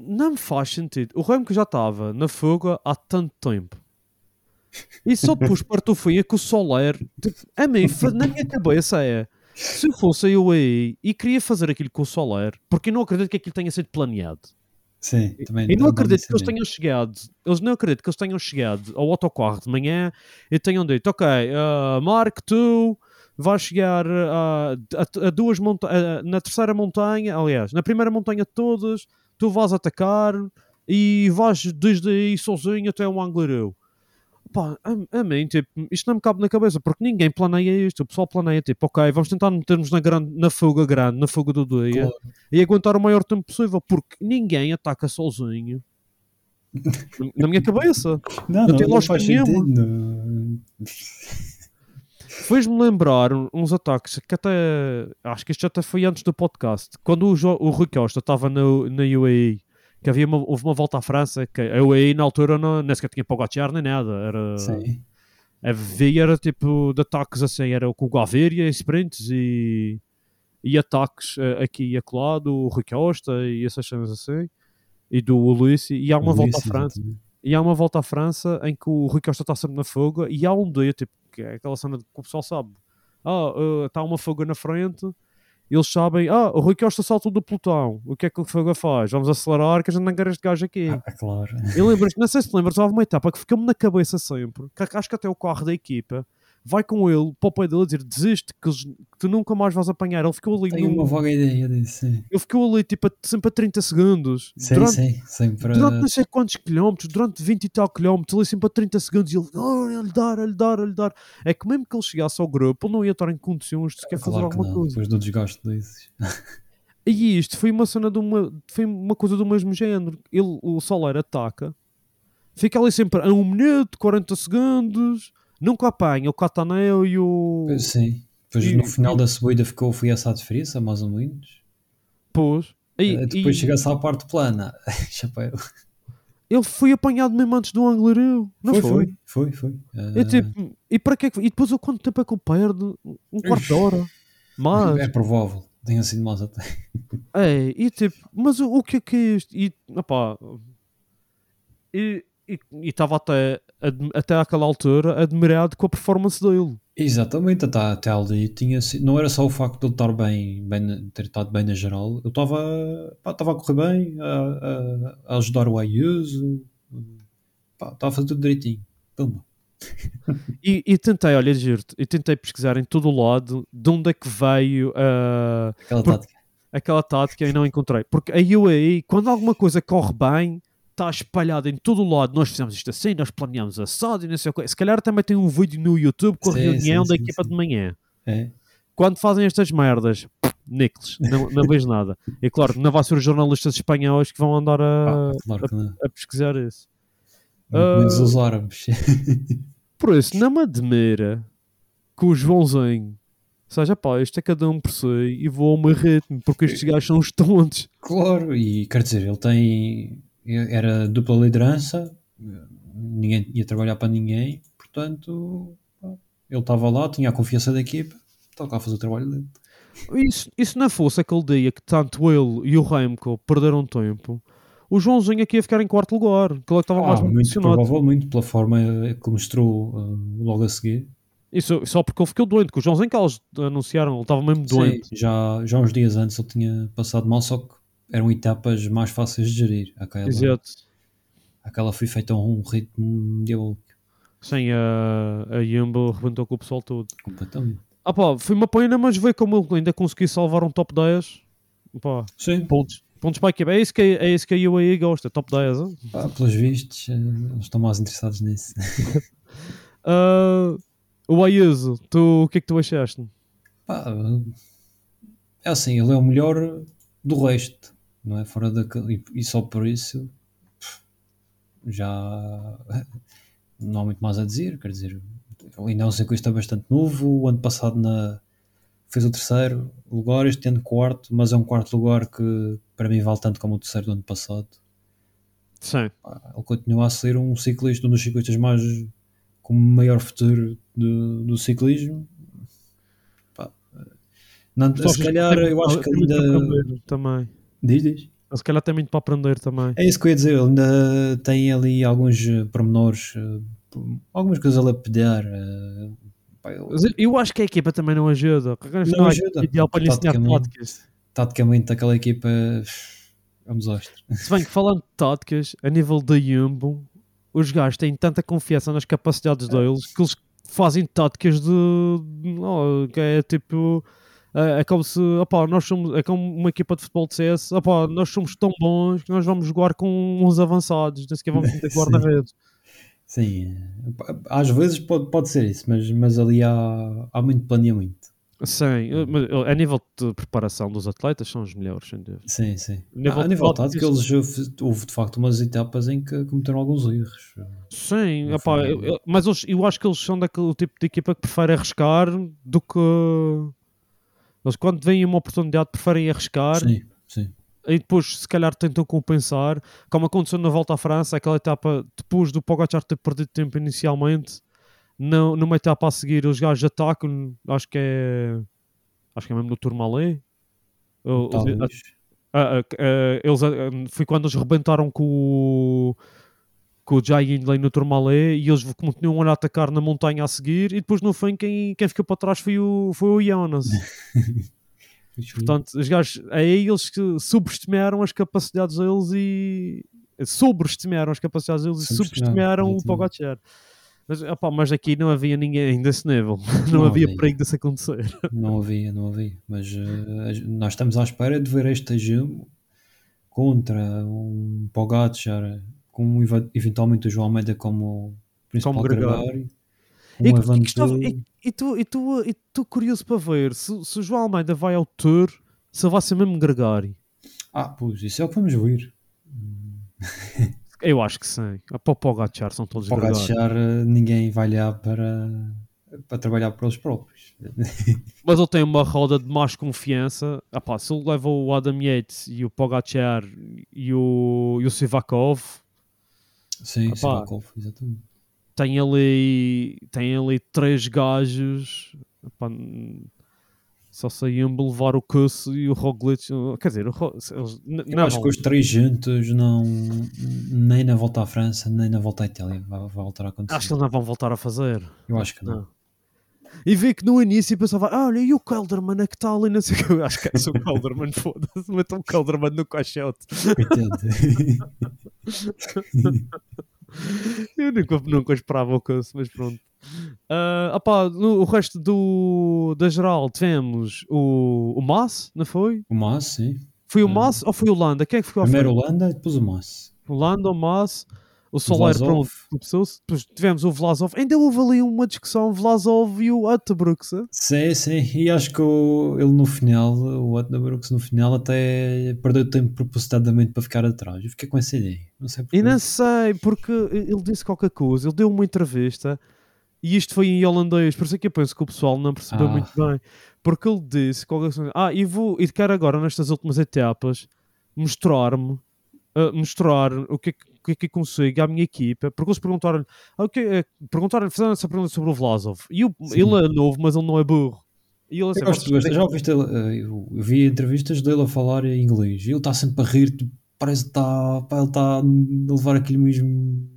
não me faz sentido. O Remo que já estava na fuga há tanto tempo. E só depois partiu fim é que o Soler, a mim, na minha cabeça é, se fosse eu aí e queria fazer aquilo com o Soler, porque eu não acredito que aquilo tenha sido planeado. Sim, também E não acredito que eles a tenham chegado, eles não acredito que eles tenham chegado ao autocarro de manhã e tenham dito, ok, uh, Mark, tu vais chegar uh, a, a duas montanhas, na terceira montanha, aliás, na primeira montanha de todas, tu vais atacar e vais desde aí sozinho até um Anglareu. Pá, a, a mim, tipo, isto não me cabe na cabeça, porque ninguém planeia isto. O pessoal planeia, tipo, ok, vamos tentar meter-nos na, grande, na fuga grande, na fuga do dia Claro. e aguentar o maior tempo possível, porque ninguém ataca sozinho. Na minha cabeça. Não, Não não, não faz nenhuma. sentido. Fez-me lembrar uns ataques que até acho que isto até foi antes do podcast. Quando o, Jo- o Rui Costa estava na, na UAE, que havia uma, houve uma volta à França, que a UAE na altura não, nem sequer tinha Pogacar nem nada. Era, Sim. havia era tipo de ataques assim, era com o Gaviria, sprints e, e ataques eh, aqui e acolá do Rui Costa e essas coisas assim. E do Luís, e há uma volta à França. exatamente. E há uma volta à França em que o Rui Costa está sempre na fuga e há um dia, tipo, que é aquela cena que o pessoal sabe. Ah, uh, está uma fuga na frente, eles sabem, ah, o Rui Costa saltou do pelotão, o que é que o fuga faz? Vamos acelerar que a gente não quer este gajo aqui. Ah, claro. E lembras, não sei se te lembras, houve uma etapa que ficou-me na cabeça sempre, que acho que até o carro da equipa vai com ele para o pé dele a dizer desiste, que, eles- que tu nunca mais vais apanhar. Ele ficou ali, Tenho num- uma vaga ideia disso. Sim, ele ficou ali tipo, a- sempre a 30 segundos. sim, durante, sim, sempre. durante não sei quantos quilómetros, durante 20 e tal quilómetros, ali sempre a 30 segundos, e ele, oh, a lhe dar, a lhe dar, a lhe dar. É que mesmo que ele chegasse ao grupo, ele não ia estar em condições de sequer fazer Claro que alguma não, coisa. depois do desgaste desses. E isto foi uma cena de uma, foi uma coisa do mesmo género. Ele, o Soler ataca, fica ali sempre a 1 minuto, 40 segundos, nunca apanha o Cataneo e o. Pois, Sim. Depois E- no final da subida ficou, foi essa a diferença, mais ou menos. Pôs. E, Eh, Depois e chega-se à parte plana. Chapéu. ele foi apanhado mesmo antes do Anglareu. Não foi, foi? foi, foi, foi. É Eh, tipo, e para que é E depois o quanto tempo é que ele perde? Um quarto de hora. Mas, É provável. Tenha sido mais até. é, e tipo, mas o, o que é que é isto? E, opá, e estava até, até àquela altura admirado com a performance dele. Exatamente, até, até ali tinha sido, não era só o facto de ele estar bem, bem ter estado bem na geral, eu estava a correr bem, a, a- a ajudar o Ayuso, estava a fazer tudo direitinho. Pumba. E, e tentei, olha, giro-te, e tentei pesquisar em todo o lado de onde é que veio ah, Aquela Por- tática. aquela tática e não encontrei. Porque a UAE, quando alguma coisa corre bem, está espalhada em todo o lado. Nós fizemos isto assim, nós planeamos assado e não sei o quê. Se calhar também tem um vídeo no YouTube com a Sim, reunião sim, da sim, equipa de manhã. É. Quando fazem estas merdas, Nicolas, não, não vejo nada. E claro, não vai ser os jornalistas espanhóis que vão andar a, Ah, claro que não. a pesquisar isso. Ah. menos os árabes. Por isso, não me admira que o Joãozinho seja pá, isto é cada um por si e vou ao meu ritmo, porque estes gajos são os tontos. claro, e quer dizer, ele tem. Era dupla liderança, ninguém ia trabalhar para ninguém, portanto, ele estava lá, tinha a confiança da equipa, estava a fazer o trabalho dele. Isso, isso não fosse aquele dia que tanto ele e o Remco perderam tempo, o Joãozinho aqui ia ficar em quarto lugar, que ele estava mais Ah, muito posicionado. provavelmente, pela forma que mostrou ah, logo a seguir. Isso só porque ele ficou doente, que o Joãozinho que eles anunciaram, ele estava mesmo doente. Sim, já, já uns dias antes ele tinha passado mal, só que eram etapas mais fáceis de gerir. Aquela, Exato. aquela foi feita a um ritmo diabólico, Sim, a, a Jumbo rebentou com o pessoal todo. completamente. Ah pá, foi uma pena, mas ver como ele ainda conseguiu salvar um top 10. Pá, Sim, pontos. Pontos para a equipa. É isso que, é isso que a UAE gosta, top 10. hein? pá, pelos vistos, eh, eles estão mais interessados nisso. Ah, o Ayuso, tu, o que é que tu achaste? Pá, é assim, ele é o melhor do resto, não é? Fora daquele, e, e só por isso já não há muito mais a dizer. Quer dizer, ainda é um ciclista bastante novo. O ano passado na, fez o terceiro lugar, este ano quarto, mas é um quarto lugar que para mim vale tanto como o terceiro do ano passado. Sim. Ele continua a ser um ciclista, um dos ciclistas mais com maior futuro do, do ciclismo. Pá, não, se calhar eu acho que ainda. Também. Diz, diz. Se calhar tem muito para aprender também. É isso que eu ia dizer, ele ainda tem ali alguns eh, pormenores eh, algumas coisas a lapidar. eh, eu- acho que a equipa também não ajuda. Não, Não é ajuda, ideal para lhe ensinar táticas. taticamente, aquela equipa é um desastre. Se bem que falando de táticas, a nível da Jumbo, os gajos têm tanta confiança nas capacidades deles que eles fazem táticas de. oh, que é tipo. É, é como se. opá, nós somos, é como uma equipa de futebol de CS. opá, nós somos tão bons que nós vamos jogar com uns avançados. Nem sequer vamos Sim. guarda-redes. Sim, pá, às vezes pode, pode ser isso, mas, mas ali há, há muito planeamento. Sim, mas, a nível de preparação dos atletas, são os melhores, sem dúvida. Sim, sim. Nível Ah, a nível tático, eles houve, houve de facto umas etapas em que cometeram alguns erros. Sim, foi- eu- eu- mas eles- eu acho que eles são daquele tipo de equipa que prefere arriscar do que. Eles, quando vêm uma oportunidade, preferem arriscar Sim, sim. e depois, se calhar, tentam compensar. Como aconteceu na volta à França, aquela etapa depois do Pogacar ter perdido tempo inicialmente, não, numa etapa a seguir, os gajos atacam. Acho que é. Acho que é mesmo no Tourmalet. Talvez. ah, ah, ah, eles, foi quando eles rebentaram com o, com o Jai Hindley no Tourmalet e eles continuam a atacar na montanha a seguir e depois no fim quem, quem ficou para trás foi o, foi o Jonas. Portanto, os gajos, aí eles que subestimaram as capacidades deles e sobreestimaram as capacidades deles e Subestimaram, o. Pogacar. Mas, opá, mas aqui não havia ninguém desse nível, não, Não havia havia. perigo disso acontecer. Não havia, não havia. Mas eh, nós estamos à espera de ver este Jumbo contra um Pogacar, com eventualmente o João Almeida como principal Como gregário. E, e Tour. e- e tu, e, tu, e tu curioso para ver se, se o João Almeida vai ao Tour, se ele vai ser mesmo gregário. Ah, pois, isso é o que vamos ver. Eu acho que sim. Para o Pogacar são todos gregários. Pogacar, eh, ninguém vai lá para, para trabalhar para eles próprios. Mas ele tem uma roda de mais confiança. Ah pá, se ele leva o Adam Yates e o Pogacar e o, e o Sivakov, Sim, Epá. Exatamente. tem ali, tem ali três gajos. Epá, só saíam levar o Kuss e o Roglic. Quer dizer, o Ro- eles, não acho vão- que os três juntos não nem na volta à França, nem na volta à Itália vai, vai voltar a acontecer. acho que eles não vão voltar a fazer. Eu acho que não. Não. E vi que no início pensava, ah, olha, e o Calderman é que está ali, não sei o que. Eu acho que é o Calderman, foda-se, metam o Calderman no caixote. Eu nunca, nunca esperava o curso, mas pronto. Ah, opá, no, o resto do, da geral tivemos o, o Mass, não foi? o Mas, sim. Foi o Ah. Mass ou foi o Landa? Quem é que ficou Primeiro? Holanda e depois o Mas. O Landa, o Mass, o Soler, Vlasov. começou-se. Depois tivemos o Vlasov. Ainda houve ali uma discussão, Vlasov e o Attebrooks. eh? Sim, sim. E acho que o- ele no final, o Attenborough no final, até perdeu tempo propositadamente para ficar atrás. Eu fiquei com essa ideia. Não sei porquê. E não sei, porque ele disse qualquer coisa, ele deu uma entrevista e isto foi em holandês, por isso é que eu penso que o pessoal não percebeu Ah. muito bem. Porque ele disse qualquer coisa, ah, e vou, e quero agora nestas últimas etapas mostrar-me, ah, mostrar o que é que, que é que eu consigo à minha equipa, porque eles perguntaram-lhe, ah, o que é- perguntaram fizeram essa pergunta sobre o Vlasov, e ele é novo, mas ele não é burro. E ele assim, Eu gosto "Vocês de ver, já ouviste ele, eh, eu, eu vi entrevistas dele a falar em inglês e ele está sempre a rir, tipo, parece que está, ele está a levar aquilo mesmo.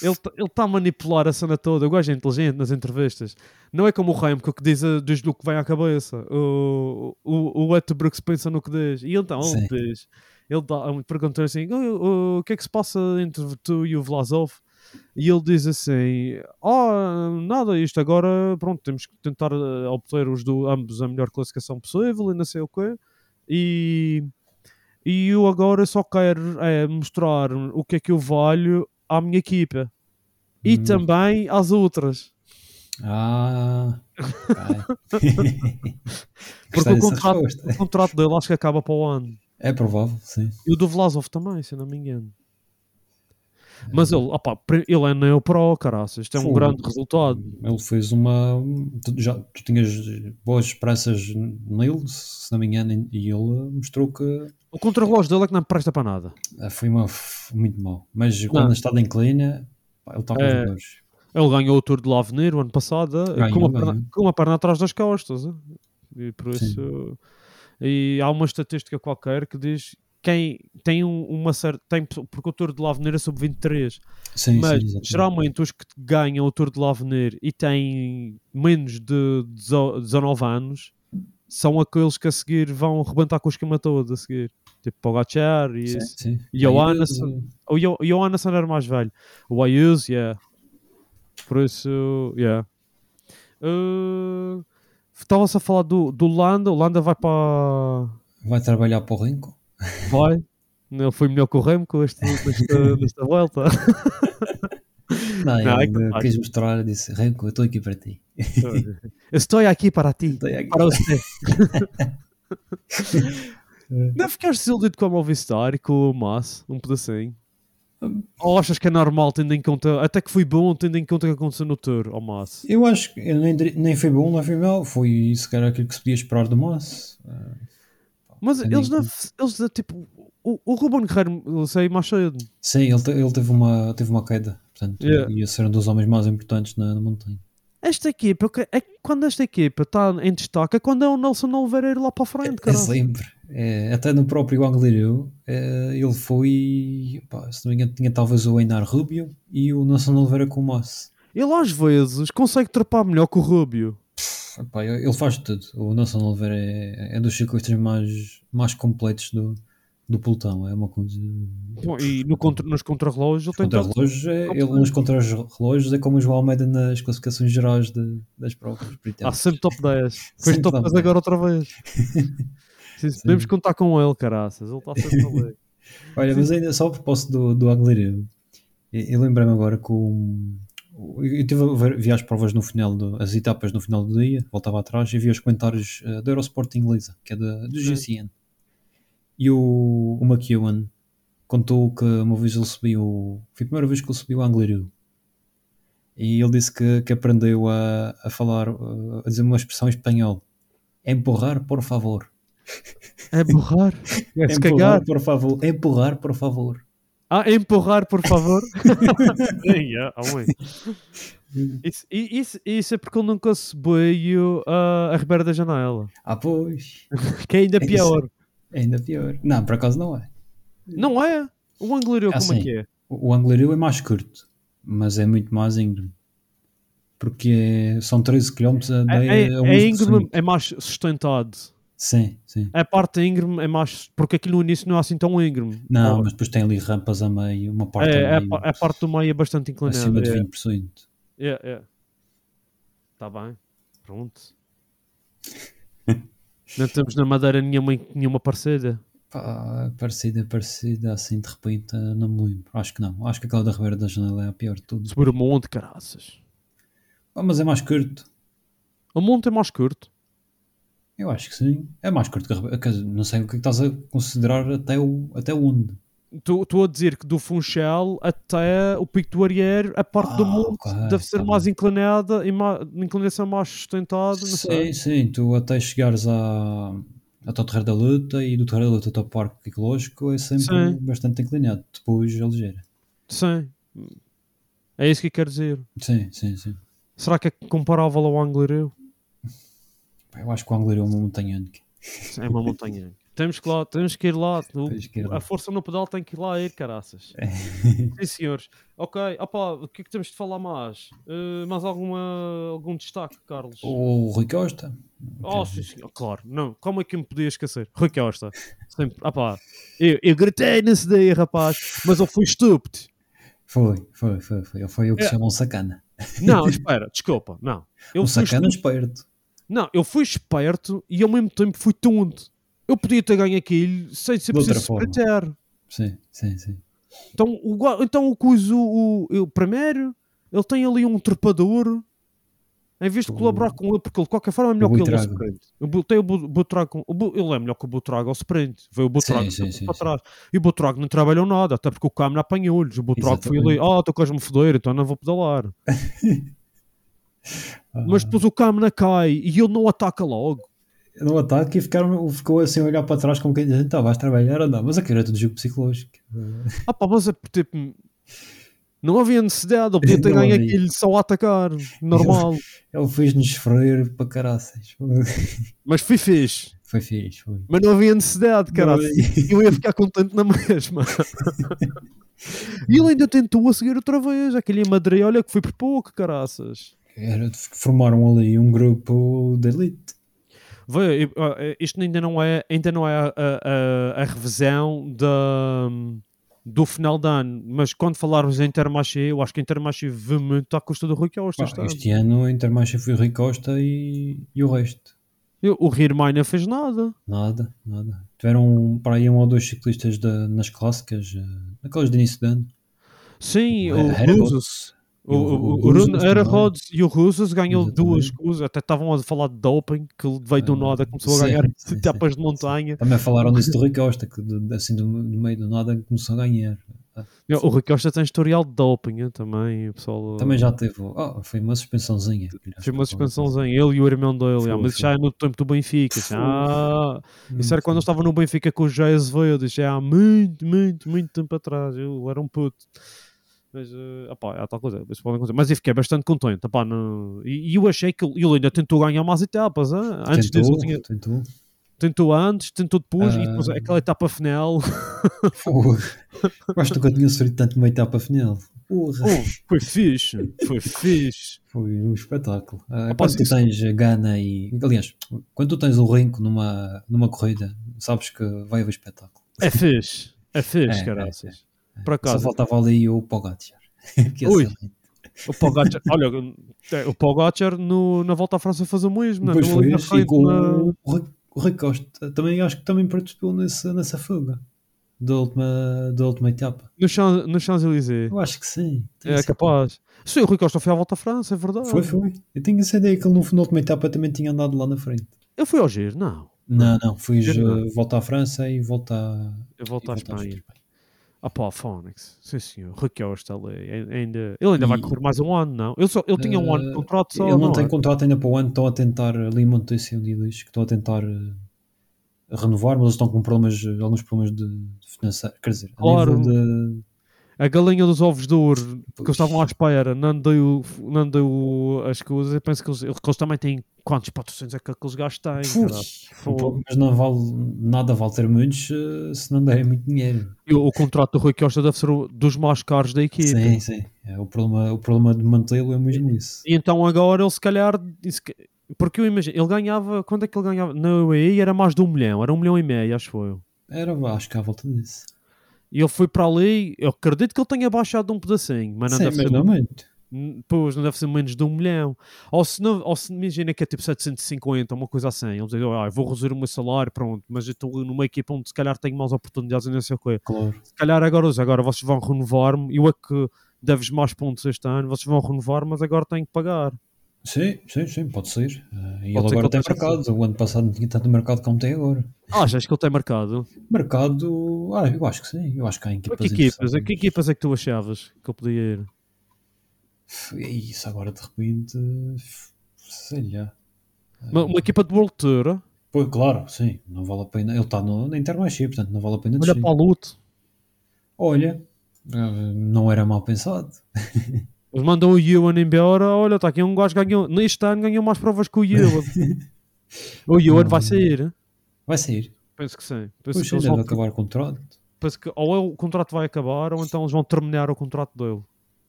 Ele está a manipular a cena toda. O gajo é inteligente nas entrevistas. Não é como o Remco que diz, eh, diz o que vem à cabeça. O, o, o Attenbrooks pensa no que diz. E então, Sim. ele diz. Ele perguntou assim: "O- o, que é que se passa entre tu e o Vlasov? E ele diz assim: Oh, nada, isto agora, pronto, temos que tentar eh, obter os do, ambos a melhor classificação possível e não sei o quê. E, e eu agora só quero é, mostrar o que é que eu valho à minha equipa e Hum. também às outras. Ah, ok. Porque o contrato, o contrato dele acho que acaba para o ano. É provável, sim. E o do Vlasov também, se não me engano. Mas ele, opá, pri- ele é neo-pro, caraças. Isto é um grande resultado. Ele fez uma. Tu, já, tu tinhas boas esperanças nele, se não me engano, e ele mostrou que O contrarrelógio dele é que não presta para nada. ah, foi uma, muito mau. Mas quando está em inclina, ele está com É. os. Ele ganhou o Tour de l'Avenir o ano passado Ganhou, com, uma perna, com uma perna atrás das costas. eh. E por Sim. E há uma estatística qualquer que diz quem tem um- uma certa. Tem, porque o Tour de L'Avenir é sub-23. Sim, Mas sim, geralmente os que ganham o Tour de L'Avenir e têm menos de dezo- 19 anos são aqueles que a seguir vão rebentar com o esquema todo a seguir. Tipo Pogacar e Sim, sim. E o Aí, Anderson. O Jo- o Johannesson era mais velho. O Ayuso, yeah. Por isso, yeah. Uh, Estava-se a falar do, do Landa. O Landa vai para. Vai trabalhar para o Renko? Vai. Ele foi melhor que o Remco este, desta, desta volta. Não, Não, é capaz. quis mostrar, disse, Renko, eu estou aqui para ti. Estou aqui para ti. Estou aqui. Para você. Não ficaste desiludido com a Movistar e com o Mas, um pedacinho? Ou achas que é normal, tendo em conta, até que foi bom, tendo em conta o que aconteceu no Tour, ao Mas? Eu acho que nem, nem foi bom, nem foi mal. Foi se calhar aquilo que se podia esperar do Moss. Mas Tendo em eles, não, eles tipo, o, o Ruben Guerreiro saiu mais cedo. Sim, ele, ele teve, uma, teve uma queda. Portanto, Yeah. ia ser um dos homens mais importantes na, na montanha. Esta equipa, é que quando esta equipa está em destaque, é quando é o Nelson Oliveira ir lá para a frente, É cara. sempre. É, até no próprio Angliru, é, ele foi. pá, se não me engano, tinha talvez o Einar Rubio e o Nelson Oliveira com o Moss. Ele às vezes consegue trepar melhor que o Rubio. Ele faz tudo. O Nelson Oliveira é, é dos ciclistas mais, mais completos do, do pelotão. É uma coisa. Bom, E no contra, nos contrarrelógios ele tem Contra todo- relógios, é, ele nos contra-relógios é como o João Almeida nas classificações gerais de- das provas. Há britânicas. sempre top 10. Depois Sempre top top 10 10. agora outra vez. Sim, sim, Podemos contar com ele, caraças. Ele está sempre ali. Olha, mas ainda só a propósito do, do Aguilera, eu, eu lembrei-me agora que o, eu tive a ver, vi as provas no final, do, as etapas no final do dia, voltava atrás e vi os comentários eh, da Eurosport inglesa, que é da, do GCN. E o, o McEwan contou que uma vez ele subiu, foi a primeira vez que ele subiu a Angliru. E ele disse que, que aprendeu a, a falar, eh, a dizer uma expressão em espanhol. Empurrar, por favor. É borrar? É se Empurrar, cagar? por favor. Empurrar, por favor. Ah, empurrar, por favor. Sim, é, homem. Isso, isso, isso é porque ele nunca subiu uh, a Ribeira da Janela. Ah, pois. Que é ainda É pior. É ainda pior. Não, por acaso não é. Não é? O Anglereu, Ah, como é que é? O o Angliru é mais curto, mas é muito mais íngreme. Porque é- são 13 km a, É, é, a, a é 11%. íngreme, é mais sustentado. Sim, sim. A parte íngreme é mais. Porque aquilo no início não é assim tão íngreme. Não, mas depois tem ali rampas a meio, uma parte é, a a, meio, a parte do meio é bastante inclinada. acima de é. 20%. É, é. Tá bem. Pronto. não temos na Madeira nenhuma, nenhuma parecida. Pá, parecida, parecida, assim de repente, não me lembro. Acho que não. Acho que aquela da Ribeira da Janela é a pior de tudo. Subir o monte, caraças. Ah, mas é mais curto. O monte é mais curto. Eu acho que sim. É mais curto que a Não sei o que é que estás a considerar até, o, até onde. Estou a dizer que do Funchal até o Pico do Arriero, a parte do Ah, monte ok, deve ser tá mais inclinada e mais, inclinação mais sustentada. Não sei. Sim, sim, tu até chegares à, até ao Terreiro da Luta e do Terreiro da Luta até ao Parque Ecológico é sempre Sim. bastante inclinado. Depois a ligeira. Sim. É isso que eu quero dizer. Sim, sim, sim. Será que é comparável ao Anglereu? Eu acho que o Angler é uma montanha. É uma montanha. temos, que lá, temos que ir lá. O- que ir lá. A força no pedal tem que ir lá ir, caraças. Sim, senhores. Ok, opa, o que é que temos de falar mais? Eh, mais alguma, algum destaque, Carlos? O Rui Costa. Oh, sim, senhor, claro. Não, como é que eu me podia esquecer? Rui Costa. Sempre, opá, eu, eu gritei nesse dia, rapaz, mas ele foi estúpido. Foi, foi, foi, foi. Ele foi o que É. se chama um sacana. Não, espera, desculpa, não. Ele Um sacana estúpido. esperto. Não, eu fui esperto e ao mesmo tempo fui tonto. Eu podia ter ganho aquilo sem ser preciso sprintar. Sim, sim, sim. Então o, então o coisa, o, o, primeiro, ele tem ali um trepador. Em vez de colaborar com ele, porque ele de qualquer forma é melhor que ele Buitrago. sprint. Eu botei o Bu- Buitrago, o Bu- ele é melhor que o Butrago ao sprint. Veio o Butrago Sim, sim, para sim. trás. E o Butrago não trabalhou nada, até porque o Câmara apanhou-lhes. O Butrago foi ali, Exatamente. ah, estou quase me foder, então não vou pedalar. Mas depois o Câmara cai e ele não ataca logo. no ataque e ficaram, ficou assim a olhar para trás como quem diz, então vais trabalhar ou não? Mas aquilo era tudo jogo psicológico. Ah pá, mas é tipo. Não havia necessidade, ele podia ter Não ganho aquilo só a atacar, normal. Ele fez-nos sofrer para caraças. Mas foi fixe. Foi fixe, foi. Mas não havia necessidade, cara. Não Eu ia ficar contente na mesma. e ele ainda tentou a seguir outra vez. Aquele em Madrid, olha que foi por pouco, caraças. Era, formaram ali um grupo de elite. Vê, isto ainda não é, ainda não é a, a, a- revisão da, do final de ano, mas quando falarmos em Intermarché, eu acho que Intermarché vê muito à custa do Rui Costa. Pá, este ano. a Intermarcha foi o Rui Costa e, e o resto. Eu- O Riermai não fez nada. Nada, nada. Tiveram para aí um ou dois ciclistas da- nas clássicas, eh, naquelas de início de ano. Sim, o Rusos. O, o- o, o Rune. Rhodes e o Rusos ganhou Exatamente. duas coisas. Até estavam a falar de doping, que veio do Ah, nada, começou a sim, ganhar sim, etapas sim, de montanha. Também falaram disso do Rui Costa, que assim do, do meio do nada começou a ganhar. Ah, O Rui Costa tem historial de doping também. O pessoal, Também já teve. Oh, foi uma suspensãozinha. Foi uma suspensãozinha, ele e o irmão dele, Foi, ah, mas foi. já é no tempo do Benfica. Já, isso era quando eu estava no Benfica com o José Azevedo, já há muito, muito, muito tempo atrás. Eu era um puto. Mas, uh, opá, é tal coisa, isso pode acontecer. Mas eu fiquei bastante contente. opá, não- E, e eu achei que ele, ainda tentou ganhar mais etapas. hein? Antes Tentou, tinha- tentou. tentou antes, tentou depois, e depois Ah. aquela etapa final. Acho que nunca tinha sofrido tanto uma etapa final. Porra. Oh, foi fixe, foi fixe. Foi um espetáculo. Ah, quando tu tens Gana e. Aliás, quando tu tens o Rinco numa, numa corrida, sabes que vai haver espetáculo. É fixe, é fixe, É, caraças. Por Só acaso, faltava ali o Pogacar. é Ui. O Pogacar, olha, é, o Pogacar no, na volta à França fez o mesmo? Depois No- foi na frente, o, Rui- Costa. Também acho que também participou nessa, nessa fuga da última, da última etapa. no, no Champs-Élysées. Eu acho que sim. Tenho É capaz. Sim, o Rui Costa foi à volta à França, é verdade. Foi, foi. Eu tinha essa ideia que ele no, na última etapa também tinha andado lá na frente. Eu fui ao Giro, não. Não, não, Eu não. uh, volta à França e volta a. E à volta Espanha. Ah pá, Fónix. Sim, senhor. Rui Costa ali. Ainda, ele ainda vai E- correr mais um ano, não? Ele, só, ele tinha um ano de Eh, contrato só. Ele não, tem é? contrato ainda para o ano, estão a tentar, ali em Montecio e diz que estão a tentar uh, renovar, mas eles estão com problemas, uh, alguns problemas de, de financeiro. Quer dizer, a Claro. nível de. A galinha dos ovos de ouro que eles estavam à espera, não deu, não deu as coisas. Eu penso que eles, que eles também têm quantos patrocínios é que aqueles gajos têm. Pouco, mas não vale nada, vale ter muitos uh, se não derem muito dinheiro. E o, o contrato do Rui Costa deve ser o dos mais caros da equipe. Sim, sim. É, o, problema, o problema de mantê-lo é mesmo isso. E então agora ele se calhar disse que- porque eu imagino, ele ganhava, quando é que ele ganhava? Na UAE era mais de um milhão, era um milhão e meio, acho eu. Era, acho que à volta disso. E ele foi para ali, eu acredito que ele tenha baixado um pedacinho, mas não sim, deve mas ser. não muito. Pois, não deve ser menos de um milhão. Ou se, não, ou se imagina que é tipo 750, uma coisa assim. Eles dizem, ah, vou reduzir o meu salário, pronto, mas eu estou numa equipa onde se calhar tenho mais oportunidades e não sei o quê. Claro. Se calhar agora, agora vocês vão renovar-me, eu é que deves mais pontos este ano, vocês vão renovar, mas agora tenho que pagar. Sim, sim, sim, pode ser. Uh, e ele Pode agora tem mercado. O ano passado não tinha tanto mercado como tem agora. Ah, achas que ele tem marcado? Mercado, ah, eu acho que sim. Eu acho que há equipas. Que equipas, que equipas é que tu achavas que ele podia ir? Isso agora de repente, sei lá. Uma, uma equipa de World Tour, Pois, claro, sim, não vale a pena. Ele está na Intermarché, portanto não vale a pena olha descer. para a luta. Olha, ah, não era mal pensado. Eles mandam o Ewan embora, olha, está aqui um gajo que ganhou, neste ano ganhou mais provas que o Ewan. o Ewan vai sair? Vai sair. Penso que sim. Penso Pois que, vão, acabar o contrato. penso que ou é o contrato vai acabar ou então eles vão terminar o contrato dele.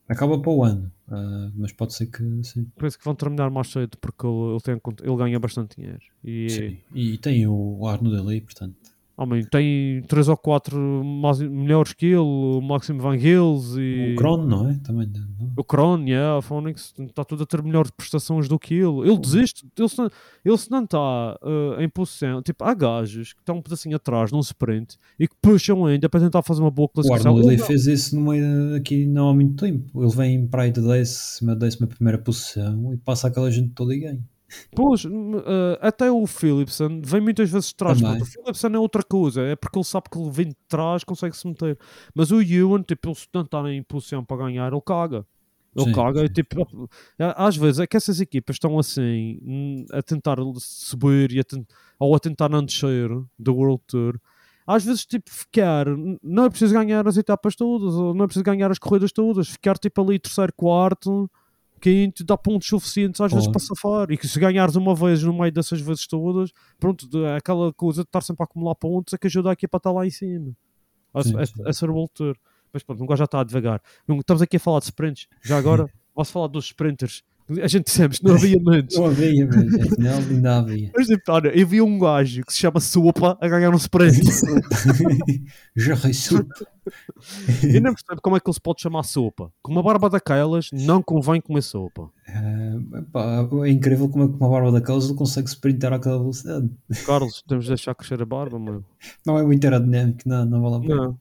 Acaba para o ano, ah, mas pode ser que sim. Penso que vão terminar mais cedo porque ele, ele, tem, ele ganha bastante dinheiro. E, Sim. E tem o Arno dali, portanto. Homem, tem 3 ou 4 mais, melhores que ele, o Maximo Van Gils e O Crono, não é? Também não. o Kron, yeah, a Phoenix está tudo a ter melhores prestações do que ele. Ele desiste, ele se não, ele se não está eh, em posição, tipo, há gajos que estão um pedacinho atrás num sprint e que puxam ainda para tentar fazer uma boa O classificação. Arnold Ele ali não. fez isso no meio, aqui não há muito tempo. Ele vem para aí de décima, décima primeira posição e passa aquela gente toda e ganha. Pois, eh, até o Philipson vem muitas vezes de trás. O Philipson é outra coisa, é porque ele sabe que ele vem de trás, consegue se meter. Mas o Ewan, tipo, se não está em posição para ganhar, ele caga. Ele Sim, caga e sim. tipo, a- às vezes é que essas equipas estão assim a tentar subir e a ten- ou a tentar não descer do World Tour. Às vezes, tipo, ficar, não é preciso ganhar as etapas todas, não é preciso ganhar as corridas todas, ficar tipo ali terceiro, quarto, quinto, dá pontos suficientes às vezes Claro. para safar. E que se ganhares uma vez no meio dessas vezes todas, pronto, aquela coisa de estar sempre a acumular pontos é que ajuda a equipa a estar lá em cima. A, Sim, sim. a ser voltor. Mas pronto, um gajo já está a devagar. Não- Estamos aqui a falar de sprints. Já agora, posso falar dos sprinters. A gente dissemos, não havia antes. Não havia, mas afinal ainda havia. Mas tipo, olha, eu vi um gajo que se chama Sopa a ganhar um sprint. Já reisso. Eu não percebo como é que ele se pode chamar sopa. Com uma barba daquelas, não convém comer sopa. Ah, pá, é incrível como é que uma barba daquelas ele consegue sprintar àquela velocidade. Carlos, temos de deixar crescer a barba, meu. Não é muito aerodinâmico, não, não vale a pena. Não,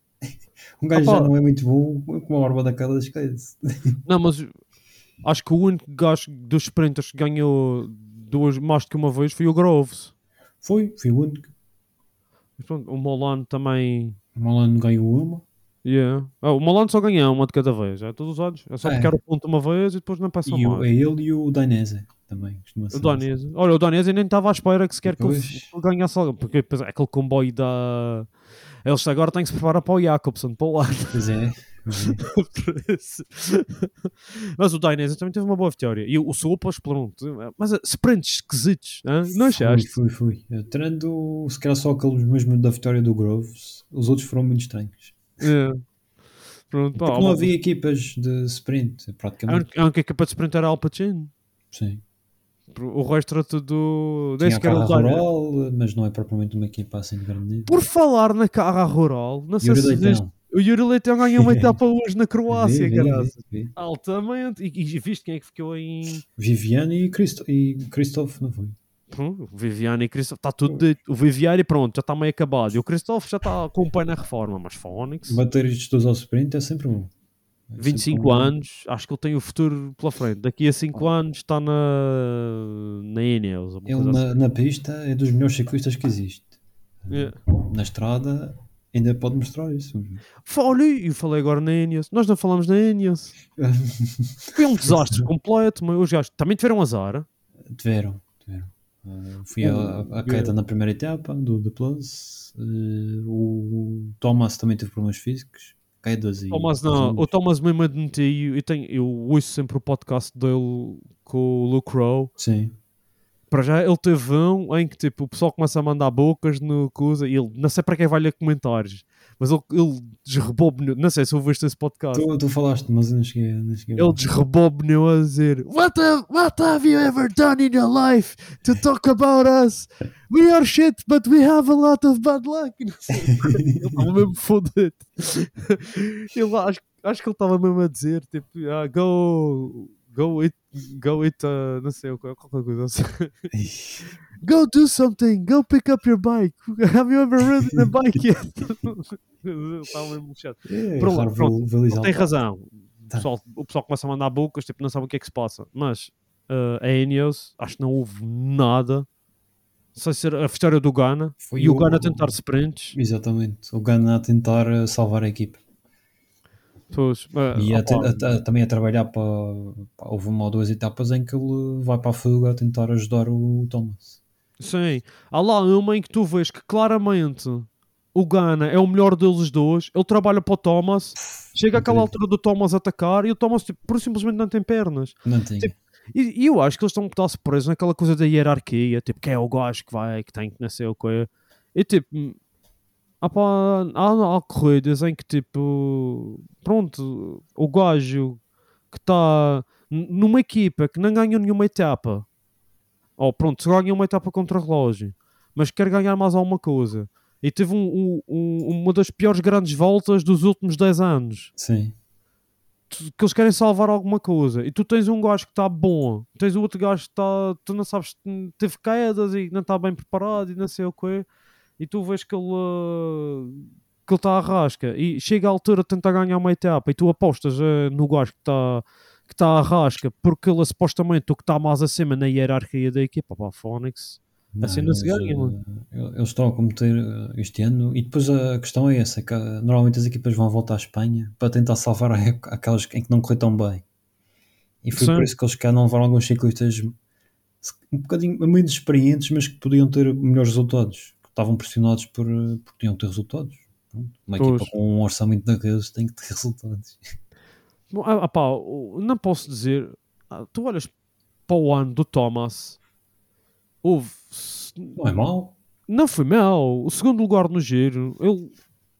Um gajo Opa. já não é muito bom com uma barba daquelas, esquece. não mas acho que o único gajo dos sprinters que ganhou duas, mais do que uma vez foi o Groves. Foi, foi o único. Mas pronto, o Molano também. O Malano ganhou uma. Yeah. Ah, o Molano só ganha uma de cada vez, é todos os anos. É só É. picar o ponto uma vez e depois não passa E o, mais. é ele e o Dainese também. O ser. Donese. Olha, o Donese nem estava à espera que sequer que ele, Pois. que ele ganhasse algo. Porque depois, é aquele comboio da. Eles agora têm que se preparar para o Jacobson, para o lado. Pois é. é. Isso. Mas o Dainese também teve uma boa vitória. E o Sopas, pronto. Mas eh, sprints esquisitos, não achaste? Fui, fui, fui. Tirando se calhar só aqueles mesmo da vitória do Groves, os outros foram muito estranhos. É. Pronto, Porque não uma- havia equipas de sprint, a praticamente. a única equipa de sprint era a Alpacino. Sim. O resto era tudo. Desde que era. Rural, mas não é propriamente uma equipa assim de grande. Por falar na carra rural, não sei Yuri se Leitão. O Yuri Leitão ganhou uma etapa hoje na Croácia, caralho. vi. Altamente. E, e viste quem é que ficou em. Viviane e, Christo e Christophe, não foi? Hum, Viviane e Christoph, está tudo dito. O Viviane, pronto, já está meio acabado. E o Christoph já está com o pé na reforma. Mas Fónix, Bater estes dois ao sprint é sempre bom. É sempre 25 bom. anos, acho que ele tem o futuro pela frente. Daqui a 5 anos está na, na Ineos. Ele na, na pista é dos melhores ciclistas que existe. assim. Yeah. Na estrada ainda pode mostrar isso. Olha, eu falei agora na Ineos. Nós não falamos na Ineos. Foi um desastre completo. Mas os gajos também tiveram azar. tiveram, tiveram. Uh, fui a, a queda na primeira etapa do The Plus. Uh, o Thomas também teve problemas físicos. Quedas e. Thomas não, o Thomas mesmo admitiu, eu, tenho, eu ouço sempre o podcast dele com o Luke Rowe. Sim. Para já ele teve um em que tipo, o pessoal começa a mandar bocas no coisa e ele não sei para quem vai ler comentários, mas ele, ele desrebobnou, não sei se ouviste esse podcast. Tu, tu falaste, mas eu não cheguei, não cheguei Ele ver. desrebobnou a dizer what have, what have you ever done in your life to talk about us? We are shit, but we have a lot of bad luck. Não sei. Ele estava mesmo fodido. Ele, acho, acho que ele estava mesmo a dizer tipo, ah, go, go it, go it, uh, não sei, qualquer coisa. Go do something, go pick up your bike. Have you ever ridden a bike yet? Estava mesmo chato. É, Pronto, pronto. tem razão. O Tá. pessoal, o pessoal começa a mandar bocas, tipo, não sabe o que é que se passa. Mas uh, a Ineos, acho que não houve nada. Não sei se era a história do Ghana Foi e o o- Ghana a tentar sprints. Exatamente. O Gana a tentar uh, salvar a equipa. Pois, uh, E a a- a- também a trabalhar para. Houve uma ou duas etapas em que ele vai para a fuga a tentar ajudar o Thomas. sim. Há lá uma em que tu vês que claramente o Ghana é o melhor deles dois. Ele trabalha para o Thomas. Chega àquela altura do Thomas atacar e o Thomas, tipo, simplesmente não tem pernas. Não tem. Tipo, E, e eu acho que eles estão um bocado presos naquela coisa da hierarquia, tipo, que é o gajo que vai, que tem que nascer o que E tipo, há, pá, há, há corridas em que tipo, pronto, o gajo que está numa equipa que não ganhou nenhuma etapa, ou pronto, se ganha uma etapa contra relógio, mas quer ganhar mais alguma coisa. E teve um- um- um- uma das piores grandes voltas dos últimos 10 anos Sim. que eles querem salvar alguma coisa e tu tens um gajo que está bom, tens o outro gajo que está, tu não sabes, teve quedas e não está bem preparado e não sei o quê, e tu vês que ele uh, que ele está à rasca e chega à altura de tentar ganhar uma etapa e tu apostas uh, no gajo que está que está à rasca porque ele é supostamente o que está mais acima na hierarquia da equipa, pá, Phoenix. Assim não se eles, ganha, eh, mano. Eles estão a competir eh, este ano e depois a questão é essa, que eh, normalmente as equipas vão voltar à Espanha para tentar salvar a aquelas em que não correu tão bem. E foi Sim. por isso que eles cá não levaram alguns ciclistas um bocadinho menos experientes, mas que podiam ter melhores resultados. Estavam pressionados por, eh, por tinham que ter resultados. Pronto, Uma Pois. equipa com um orçamento daqueles tem que ter resultados. Bom, ah, ah, pá, não posso dizer ah, tu olhas para o ano do Thomas, houve. Não é mau. Não foi mal. O segundo lugar no giro, ele,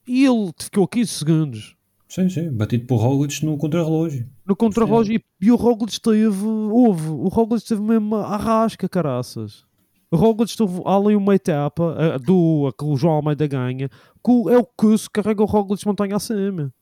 e ele ficou 15 segundos. Sim, sim. Batido por Roglic no contrarrelógio. No contrarrelógio e, e o Roglic esteve, houve, o Roglic esteve mesmo à rasca, caraças. Roglic esteve ali uma etapa eh, do que o João Almeida ganha, que é o que se carrega o Roglic montanha acima.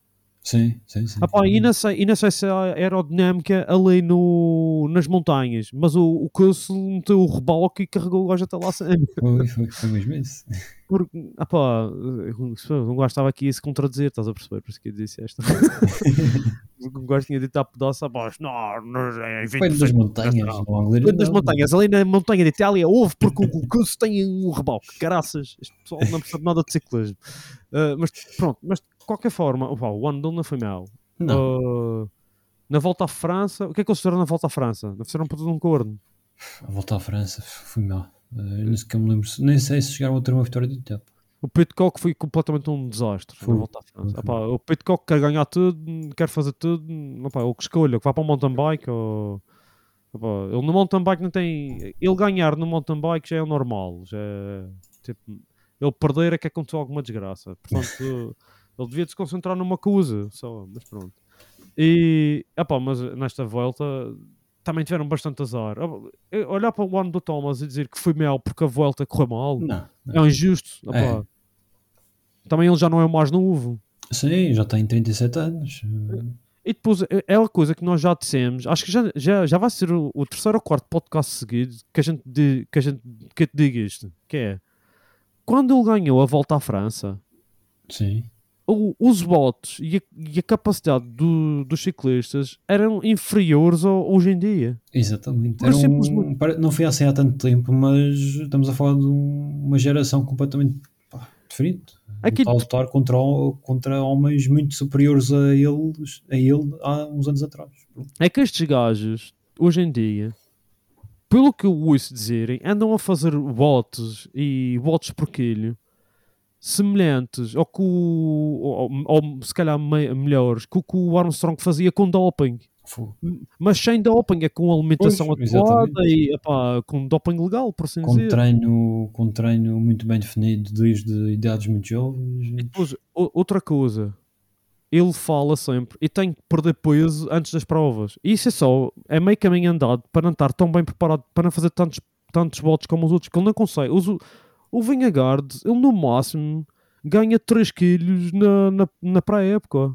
Sim, sim, sim. Ah, pá, e, não sei, e não sei se a aerodinâmica ali no, nas montanhas, mas o, o Kuss meteu o reboque e carregou o gajo até lá acima. Foi, foi, foi mesmo isso. Porque, ah pá, um gajo estava aqui a se contradizer, estás a perceber? Por isso que eu disse esta. um gajo tinha dito à pedaço abaixo, não, não, é 20%. Foi das montanhas. Dentro das montanhas, ali na montanha de Itália, houve porque o Kuss tem um reboque, caraças. Este pessoal não percebe nada de ciclismo. Ah, mas pronto, mas qualquer forma, opá, o ano dele não foi mau. Não, Ah, na volta à França, o que é que eles fizeram na volta à França? Não fizeram para tudo um corno. a volta à França foi mal. Eh, nem sequer me lembro, nem sei se chegaram a ter uma vitória de etapa. O Pitcock foi completamente um desastre Foi. na volta à França. Opá, o Pitcock quer ganhar tudo, quer fazer tudo, opá, o que escolha, que vá para o mountain bike ou. ele no mountain bike não tem. Ele ganhar no mountain bike já é o normal. Já é, tipo, ele perder é que aconteceu alguma desgraça. Portanto, ele devia se concentrar numa coisa só, mas pronto. E, opá, mas nesta volta também tiveram bastante azar. Olhar para o ano do Thomas e dizer que foi mal porque a volta correu mal. Não, não. É injusto. É. Também ele já não é o mais novo. Sim, já tem 37 anos. E depois é é uma coisa que nós já dissemos. Acho que já, já, já vai ser o, o terceiro ou quarto podcast seguido que a gente, di- que a gente que eu te diga isto. Que é quando ele ganhou a volta à França, Sim. Os votos e a, e a capacidade do- dos ciclistas eram inferiores ao, hoje em dia. Exatamente. Mas Era um- não foi assim há tanto tempo, mas estamos a falar de um- uma geração completamente pá, diferente. Aqui- Lutar, lutar contra, contra homens muito superiores a, eles, a ele há uns anos atrás. É que estes gajos, hoje em dia, pelo que eu ouço dizerem, andam a fazer votos e votos por quilho semelhantes ao que o, ou, ou se calhar me- melhores que o que o Armstrong fazia com doping. Fogo. Mas sem doping, é com alimentação Pois, adequada exatamente. e epá, com doping legal, por assim Com dizer. treino, com treino muito bem definido desde idades muito jovens. E depois, outra coisa, ele fala sempre e tem que perder peso antes das provas. E isso é só, é meio caminho andado para não estar tão bem preparado, para não fazer tantos, tantos votos como os outros, que ele não consegue. Os- O, Vingegaard, ele no máximo ganha 3 quilos na, na, na pré-época.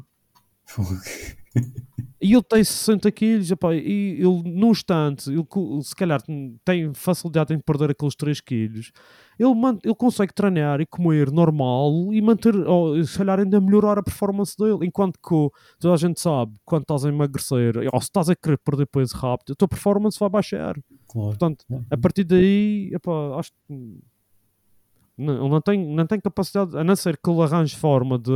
E ele tem 60 quilos, epá, e ele, no instante, ele, se calhar tem facilidade em perder aqueles 3 quilos, ele, ele consegue treinar e comer normal e manter, ou se calhar ainda melhorar a performance dele. Enquanto que toda a gente sabe, quando estás a emagrecer, ou se estás a querer perder peso rápido, a tua performance vai baixar. Claro. Portanto, a partir daí, epá, acho que não, ele não tem, não tem capacidade, a não ser que ele arranje forma de,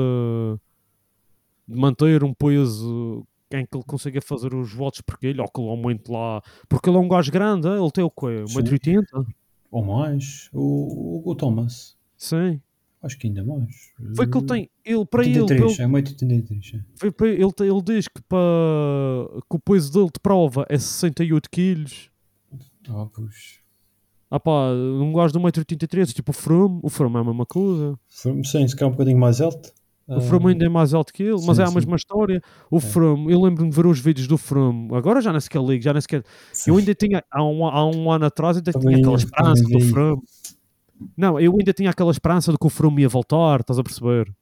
de manter um peso em que ele consiga fazer os votos porque ele, ou que ele aumente lá, porque ele é um gajo grande, ele tem o quê? Sim. 1,80m? Ou mais. O, o, o Thomas. Sim. Acho que ainda mais. Foi que ele tem, ele, para ele, 83, para é 1,83. é. Foi para- ele, ele diz que, para, que o peso dele de prova é 68 quilos. Ah, pois. Ah pá, um gajo de 1,83m, tipo o Froome, o Froome é a mesma coisa. Foi- Sim, se calhar um bocadinho mais alto. O Froome ainda é mais alto que ele, mas sim, é a sim. mesma história. O Froome, eu lembro-me de ver os vídeos do Froome, agora já nem sequer ligo, já nem sequer. Eu ainda tinha, há um, há um ano atrás, ainda Também tinha aquela esperança do. Froome. Não, eu ainda tinha aquela esperança de que o Froome ia voltar, estás a perceber?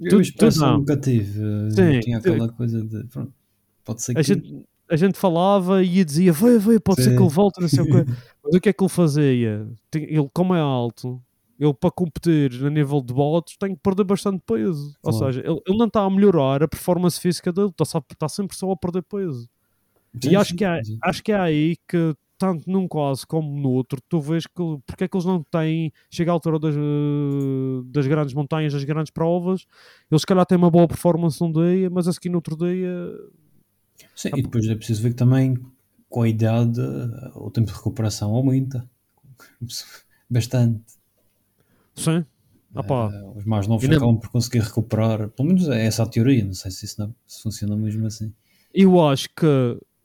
Eu Tu- tu não. nunca tive. Sim, tinha aquela coisa de. Pronto, pode ser que. Gente, a gente falava e dizia, vai, vai, pode ser Sim. que ele volte, não sei o quê. Mas o que é que ele fazia? Ele, como é alto, ele para competir a nível de votos tem que perder bastante peso. Ou Claro. seja, ele, ele não está a melhorar a performance física dele, está, está sempre só a perder peso. Sim, e acho que, é, acho que é aí que, tanto num caso como no outro, tu vês que porque é que eles não têm, chega à altura das, das grandes montanhas, das grandes provas, eles se calhar têm uma boa performance num dia, mas a seguir no outro dia Sim, e depois é preciso ver que também com a idade eh, o tempo de recuperação aumenta bastante. sim. Eh, os mais novos Ainda- acabam por conseguir recuperar, pelo menos é essa a teoria, não sei se isso não, se funciona mesmo assim. eu acho que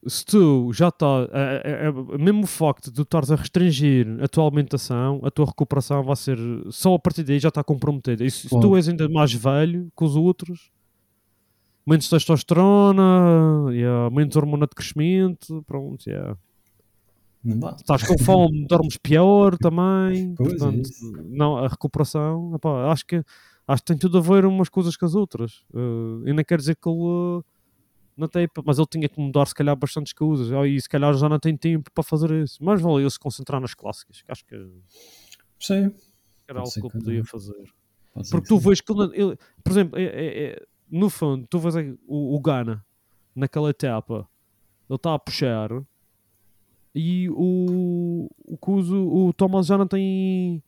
se tu já está, é, é, é, mesmo o facto de tu estares a restringir a tua alimentação, a tua recuperação vai ser, só a partir daí já está comprometida. E se, se tu és ainda mais velho que os outros, menos testosterona, yeah, menos hormona de crescimento, pronto, yeah. Não dá. estás com fome, dormes pior também, Pois é portanto, isso. não, a recuperação, epá, acho que acho que tem tudo a ver umas coisas com as outras. Uh, e não quer dizer que ele uh, não tem, mas ele tinha que mudar se calhar bastantes coisas, oh, e se calhar já não tem tempo para fazer isso. Mas valeu se concentrar nas clássicas, que acho que Sim. era algo que ele que podia fazer. Porque que tu vês que ele, ele- por exemplo, é- é- é- no fundo, tu vês o, o Gana naquela etapa, ele está a puxar e o, o, Cuso, o Thomas já não tem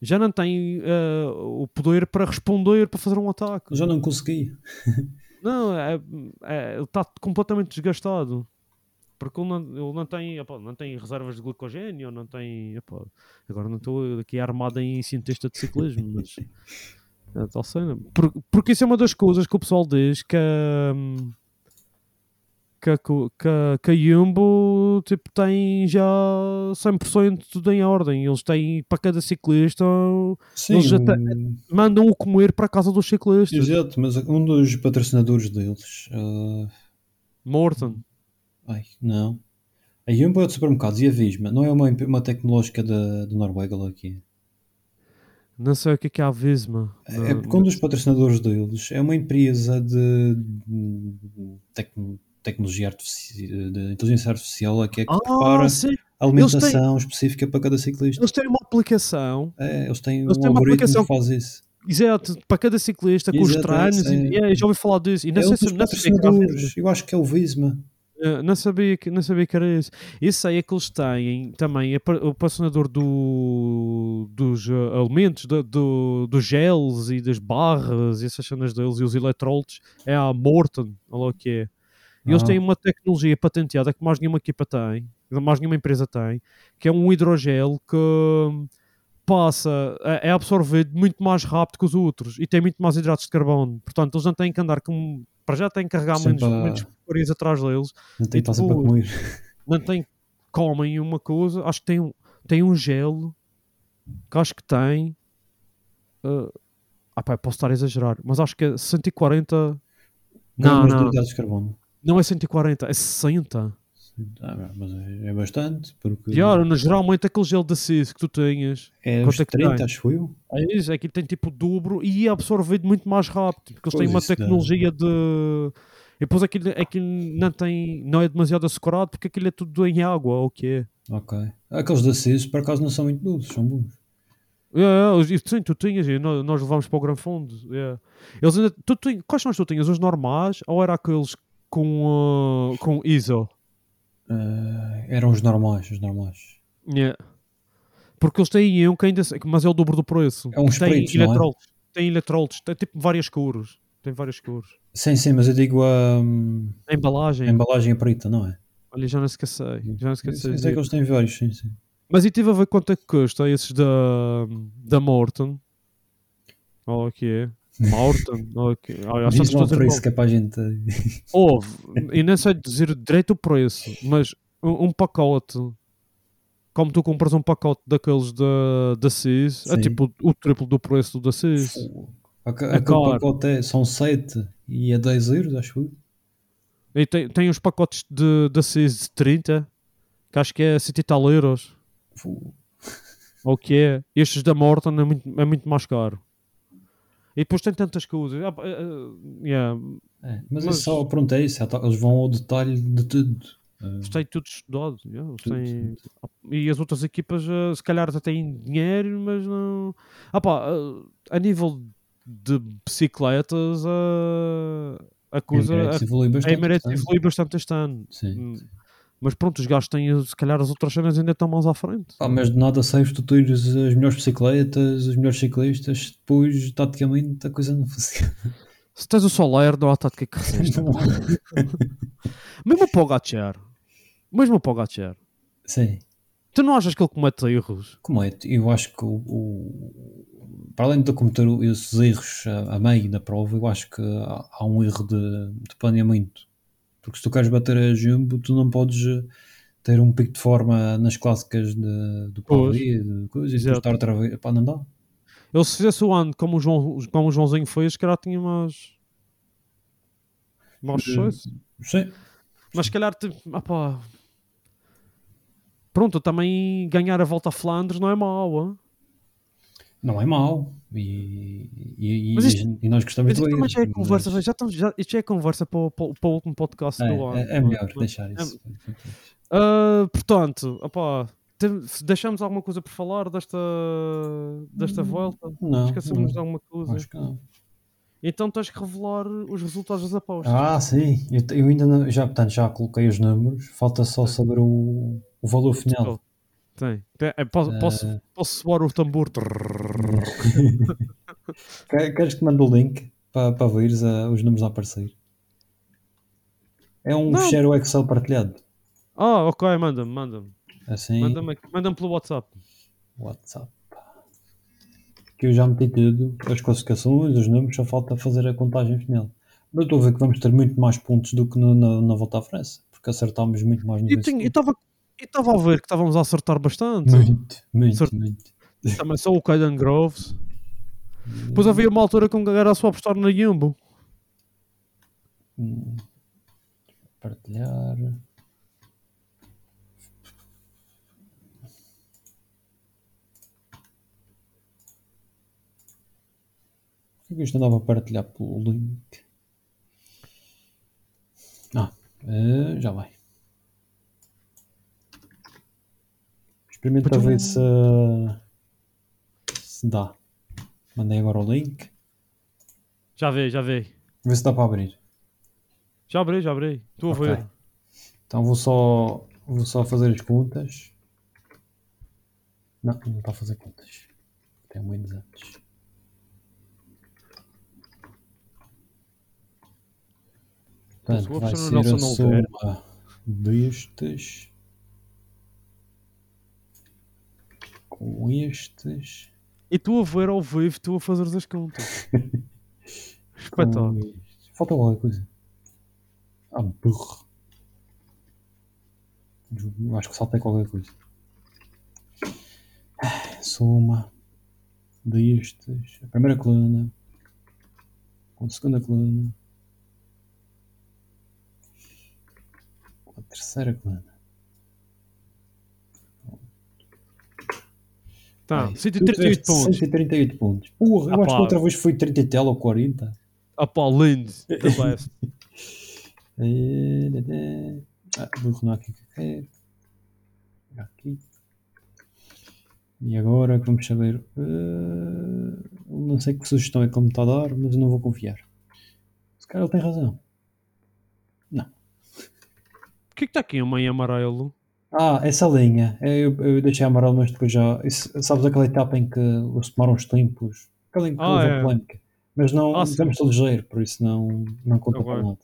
já não tem eh, o poder para responder para fazer um ataque. Já não consegui. Não, é, é- ele está completamente desgastado. Porque ele não, ele não tem, epá, não tem reservas de glicogênio, não tem. epá, agora não estou aqui armado em cientista de ciclismo, mas. É tal cena. Por- porque isso é uma das coisas que o pessoal diz que. hum, Que, a co- que, a- que a Jumbo tipo, tem já 100% tudo em ordem. Eles têm para cada ciclista, Sim, Eles já têm- mandam-o comer para a casa dos ciclistas. exato, mas um dos patrocinadores deles. ah, Morton. ai, não. A Jumbo é de supermercados e a Visma. Não é uma, uma tecnológica da, da Noruega lá aqui. Não sei o que é que é a Visma. É porque um dos patrocinadores deles é uma empresa de, de tecno- tecnologia artificial, de inteligência artificial que é que prepara Ah, sim. alimentação específica para cada ciclista. Eles têm uma aplicação, É, eles têm eles um têm uma aplicação- que faz isso. exato, para cada ciclista, com os Exato, treinos. é, e, é. é, já ouvi falar disso. E não, É sei se, Visma. patrocinadores. Eu acho que é o Visma. Eh, não, sabia que, não sabia que era isso. Isso aí é que eles têm também é o patrocinador do, dos eh, alimentos, do, do- dos gels e das barras e essas cenas deles e os eletrólitos. É a Morton, olha lá o que é. E eles Ah. têm uma tecnologia patenteada que mais nenhuma equipa tem, mais nenhuma empresa tem, que é um hidrogel que passa, é absorvido muito mais rápido que os outros e tem muito mais hidratos de carbono. Portanto, eles não têm que andar com. Para já têm que carregar menos, Sempre a- menos porcarias atrás deles, Não tem E que estar sempre a comer. não tem. Comem uma coisa, acho que tem um, tem um gelo que acho que tem. ah ah, pá, posso estar a exagerar, mas acho que é 140. Não, não, de carbono. não é 140, é 60. Ah, mas é, é bastante, porque E ora, no- geralmente aquele gelo de CIS que tu tenhas, é é que 30, tem? acho eu. é isso, é que tem tipo dobro e é absorvido muito mais rápido, porque eles têm uma dá. tecnologia de. E depois aquilo, aquilo não, tem, não é demasiado açucarado porque aquilo é tudo em água, ou o que é? Ok. Aqueles da CIS, por acaso, não são muito doces, são bons. É, é, isso sim, tu tinhas, e nós, nós levámos para o Gran Fundo. é. Eles ainda, tu, tinha- quais são os que tu tinhas? Os normais ou era aqueles com, ah, com ISO? Ah, eram os normais, os normais. É. Porque eles têm um que ainda, mas é o dobro do preço. É uns tem pretos, não é? tem eletrólitos, tem tipo várias cores. Tem várias cores. Sim, sim, mas eu digo a, A embalagem, a embalagem é preta, não é? olha, já não esqueci. Já não esqueci. Sim, sei que eles têm vários, sim, sim. Mas e tive a ver quanto é que custa esses da, da Morton. Oh, que é? Morton. ok. Já Diz sabes lá o preço que é para a gente. Houve, e não sei dizer direito o preço, mas um, um pacote, como tu compras um pacote daqueles da, da CIS, é tipo o, triplo do preço da CIS. É Aquele caro. pacote é, são 7 e é 10 euros, acho eu. E tem, tem os pacotes de, da CIS de 30, que acho que é 100 e tal euros, ou o que é. Estes da Morton é muito, é muito mais caro. E depois tem tantas coisas. Ah, ah, ah, yeah, É, mas, Mas- é só, pronto, é isso. é tal- Eles vão ao detalhe de tudo. Ah, Eles têm tudo estudado. yeah, Tudo, têm- E as outras equipas, eh, se calhar, até têm dinheiro, mas não. Ah, pá, eh, a nível de bicicletas, eh, a coisa. A, a. Emirates portanto. evolui bastante este ano. Sim. Mas pronto, os gajos têm, se calhar, as outras cenas ainda estão mais à frente. Ah, mas de nada saibas tu tens as melhores bicicletas, os melhores ciclistas, depois taticamente a coisa não funciona. Se tens o Soler, não há tática que resista. Não. mesmo para o Gatcher, mesmo para o Gatcher, Sim. tu não achas que ele comete erros? Como é? Eu acho que o, o- para além de cometer esses erros a, a meio da prova, eu acho que há, há um erro de, de planeamento. Porque se tu queres bater a Jumbo, tu não podes eh, ter um pico de forma nas clássicas de, do. Pauli, de coisa, e estar outra vez. Pá, não dá. Ele se fizesse o ano como o, João, como o Joãozinho fez, se calhar tinha mais. Mais Eh, sucesso. Sim. Mas se calhar. tipo. Pronto, também ganhar a volta a Flandres não é mau. hã? Não é mau. E, e, Mas isto- e nós gostamos Mas de ler. já é mas- conversa. Já estamos, já, isto já é conversa para, o- para, para o último podcast É, do ano. é, é melhor deixar isso. Ah, portanto, opá, tem- deixamos alguma coisa por falar desta, desta volta? Não, Esquecemos de alguma coisa? acho que não. Então tens que revelar os resultados das apostas. Ah, sim. Eu, eu ainda não, já, portanto, já coloquei os números. Falta só saber o, o valor final. Tem. É, posso, Ah. posso, posso soar o tambor? Quer- Queres que mande o link para, para veres ah, os números a aparecer? É um Não. ficheiro Excel partilhado. Ah, ok, manda-me, manda-me. Assim, Manda-me manda-me pelo WhatsApp. WhatsApp. Que eu já meti tudo, as classificações, os números, só falta fazer a contagem final. Mas eu estou a ver que vamos ter muito mais pontos do que no- na, na volta à França, porque acertámos muito mais no E tinha- e estava e estava a ver que estávamos a acertar bastante. Muito, muito, Certo. muito. Também só o Caden Groves. Depois havia uma altura que era só apostar na Jumbo. Hum. Partilhar. Por que é isto andava a partilhar pelo link? Ah, eh, já vai. Experimenta ver se, se dá. Mandei agora o link. Já vi, já vi. Vê se dá para abrir. Já abri, já abri. Estou a Ok. ver. Então vou só, vou só fazer as contas. Não, não está a fazer contas. Tem muitos antes. Portanto, vou vai ser a soma destes com estes. E tu a ver ao vivo, tu a fazer as contas. Espetáculo. Falta alguma coisa. Ah, burro. Acho que saltei qualquer coisa. Soma destes. A primeira coluna. Com a segunda coluna. Com a terceira coluna. Tá, Ai, 138 tu tiveste pontos. 138 pontos. Porra, eu Ah, acho que pá. outra vez foi 30 e tal ou 40. Ah pá, lindo. Best. Ah, burro não é aqui que. Aqui. E agora que vamos saber. eh, não sei que sugestão é que ele me está a dar, mas eu não vou confiar. Se calhar ele tem razão. O que é que está aqui em meio amarelo? Ah, essa linha. Eu, eu deixei amarelo, mas depois já. isso- sabes aquela etapa em que eles tomaram os tempos? Aquela em que Ah, houve é. a polémica. Mas não Ah, estamos ligeiro, por isso não, não conta para nada.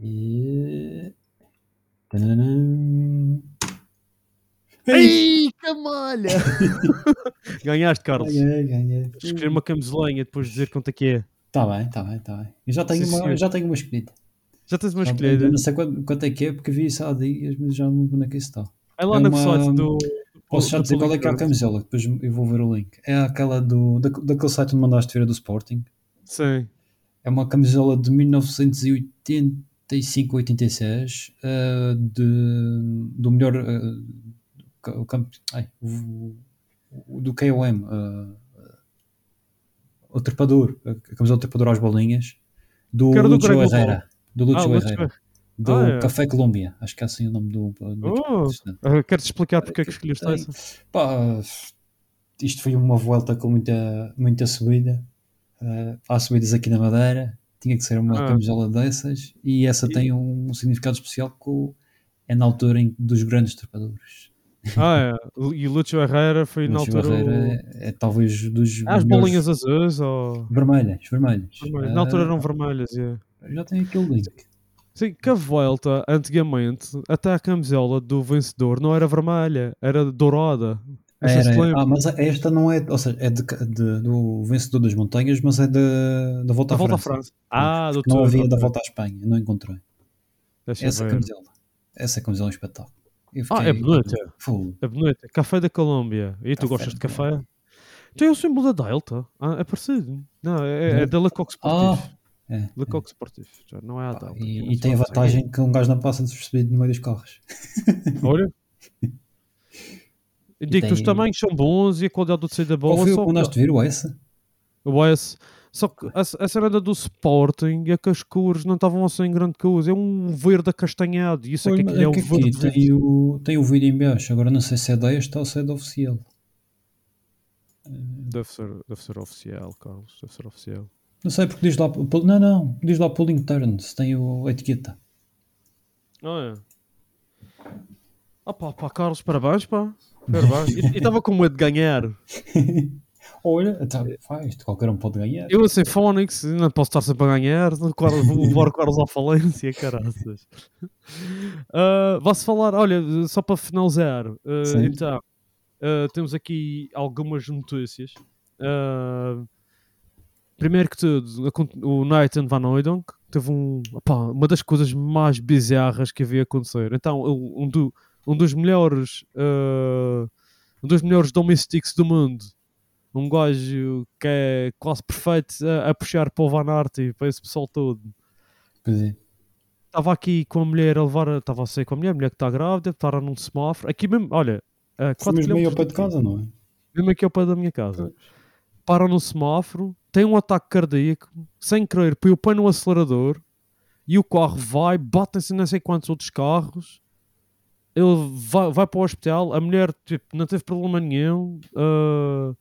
E. Tananã. Ei, camalha! Ganhaste, Carlos. Ganhei, ganhei. Escolher uma camisolinha depois de dizer quanto é que é. Tá bem, tá bem, tá bem. Eu já tenho, Sim, uma, já tenho uma escolhida. Já tens uma escolhida. Não sei quanto, quanto é que é, porque vi isso há dias, mas já não é que isso está. É lá é no uma- site do. Posso já dizer qual é que é a camisola, depois eu vou ver o link. É aquela do, da, daquele site onde mandaste ver a do Sporting. Sim. É uma camisola de 1985-86 eh, de, do melhor ca- o campo, ai, o- do KOM eh, o trepador, a camisola do trepador às bolinhas do Que era do Greg. Herrera do Lúcio Ah, Lúcio Herrera do Ah, é. Café Colômbia acho que é assim o nome do, do Oh. Ah, Quero-te explicar porque é que escolheste essa. Pá, isto foi uma volta com muita, muita subida. Uh, há subidas aqui na Madeira, tinha que ser uma Ah. camisola dessas, e essa tem um, significado especial que é na altura em, dos grandes trepadores. Ah, é. E o Lúcio Herrera foi na Lúcio altura. Herrera o- é, é talvez dos Ah, As melhores- bolinhas azuis ou. vermelhas, vermelhas. Na altura eram vermelhas, yeah. Já tem aqui o link. Sim, que a volta, antigamente, até a camisola do vencedor não era vermelha, era dourada. Se Era- ah, mas esta não é, ou seja, é de- de- do vencedor das montanhas, mas é de- da volta da à volta à França. França. Ah, do Não havia da volta à Espanha, não encontrei. Deixa Essa ver. camisola. Essa camisola é um espetáculo. Ah, é bonita. Fogo. É bonita. Café da Colômbia. E tu Café gostas de café? Tem o símbolo da Delta. Ah, é parecido. Não, é, é da Lecoq Sportif. Ah, é. Lecoq Sportif. Já não é. E, que e tem a vantagem que um gajo não passa despercebido no meio dos carros. Olha. Eu digo que os tem- tamanhos são bons e a qualidade do tecido é boa. Qual foi o que andaste a ver, o S? O S. Só que a, a cena da do Sporting é que as cores não estavam assim em grande coisa. É um verde acastanhado. E isso é que Olha, aquilo é o que verde. verde. tem o, tem o vídeo em baixo. Agora não sei se é deste ou se é do oficial. Deve ser, deve ser oficial, Carlos. Deve ser oficial. Não sei porque diz lá. Não, não. Diz lá Pulling Turns. Tem o, a etiqueta. Ah, é. Ah pá, pá, Carlos, parabéns, pá. Parabéns. E estava com medo de ganhar. Olha, então, faz. Qualquer um pode ganhar. Eu, assim, Fónix, não posso estar sempre a ganhar. Vou levar o Carlos à falência, caraças. Uh, Vá-se falar, olha, só para finalizar. uh, então, uh, temos aqui algumas notícias. Uh, primeiro que tudo, o Nathan Van Oudonk teve um, opá, uma das coisas mais bizarras que havia acontecer. Então, um, do- um dos melhores uh, um dos melhores domestics do mundo um gajo que é quase perfeito a, a puxar para o Van Aert e para esse pessoal todo Pois é. estava aqui com a mulher a levar, estava a sair com a mulher, a mulher que está grávida, estava num semáforo, aqui mesmo, olha, a Foi 4 mesmo km ao pé de casa, não é? mesmo aqui ao pé da minha casa. Para no semáforo, tem um ataque cardíaco, sem querer, põe o pé no acelerador e o carro vai, bate-se não sei quantos outros carros. Ele vai, vai para o hospital, a mulher tipo, não teve problema nenhum. ah,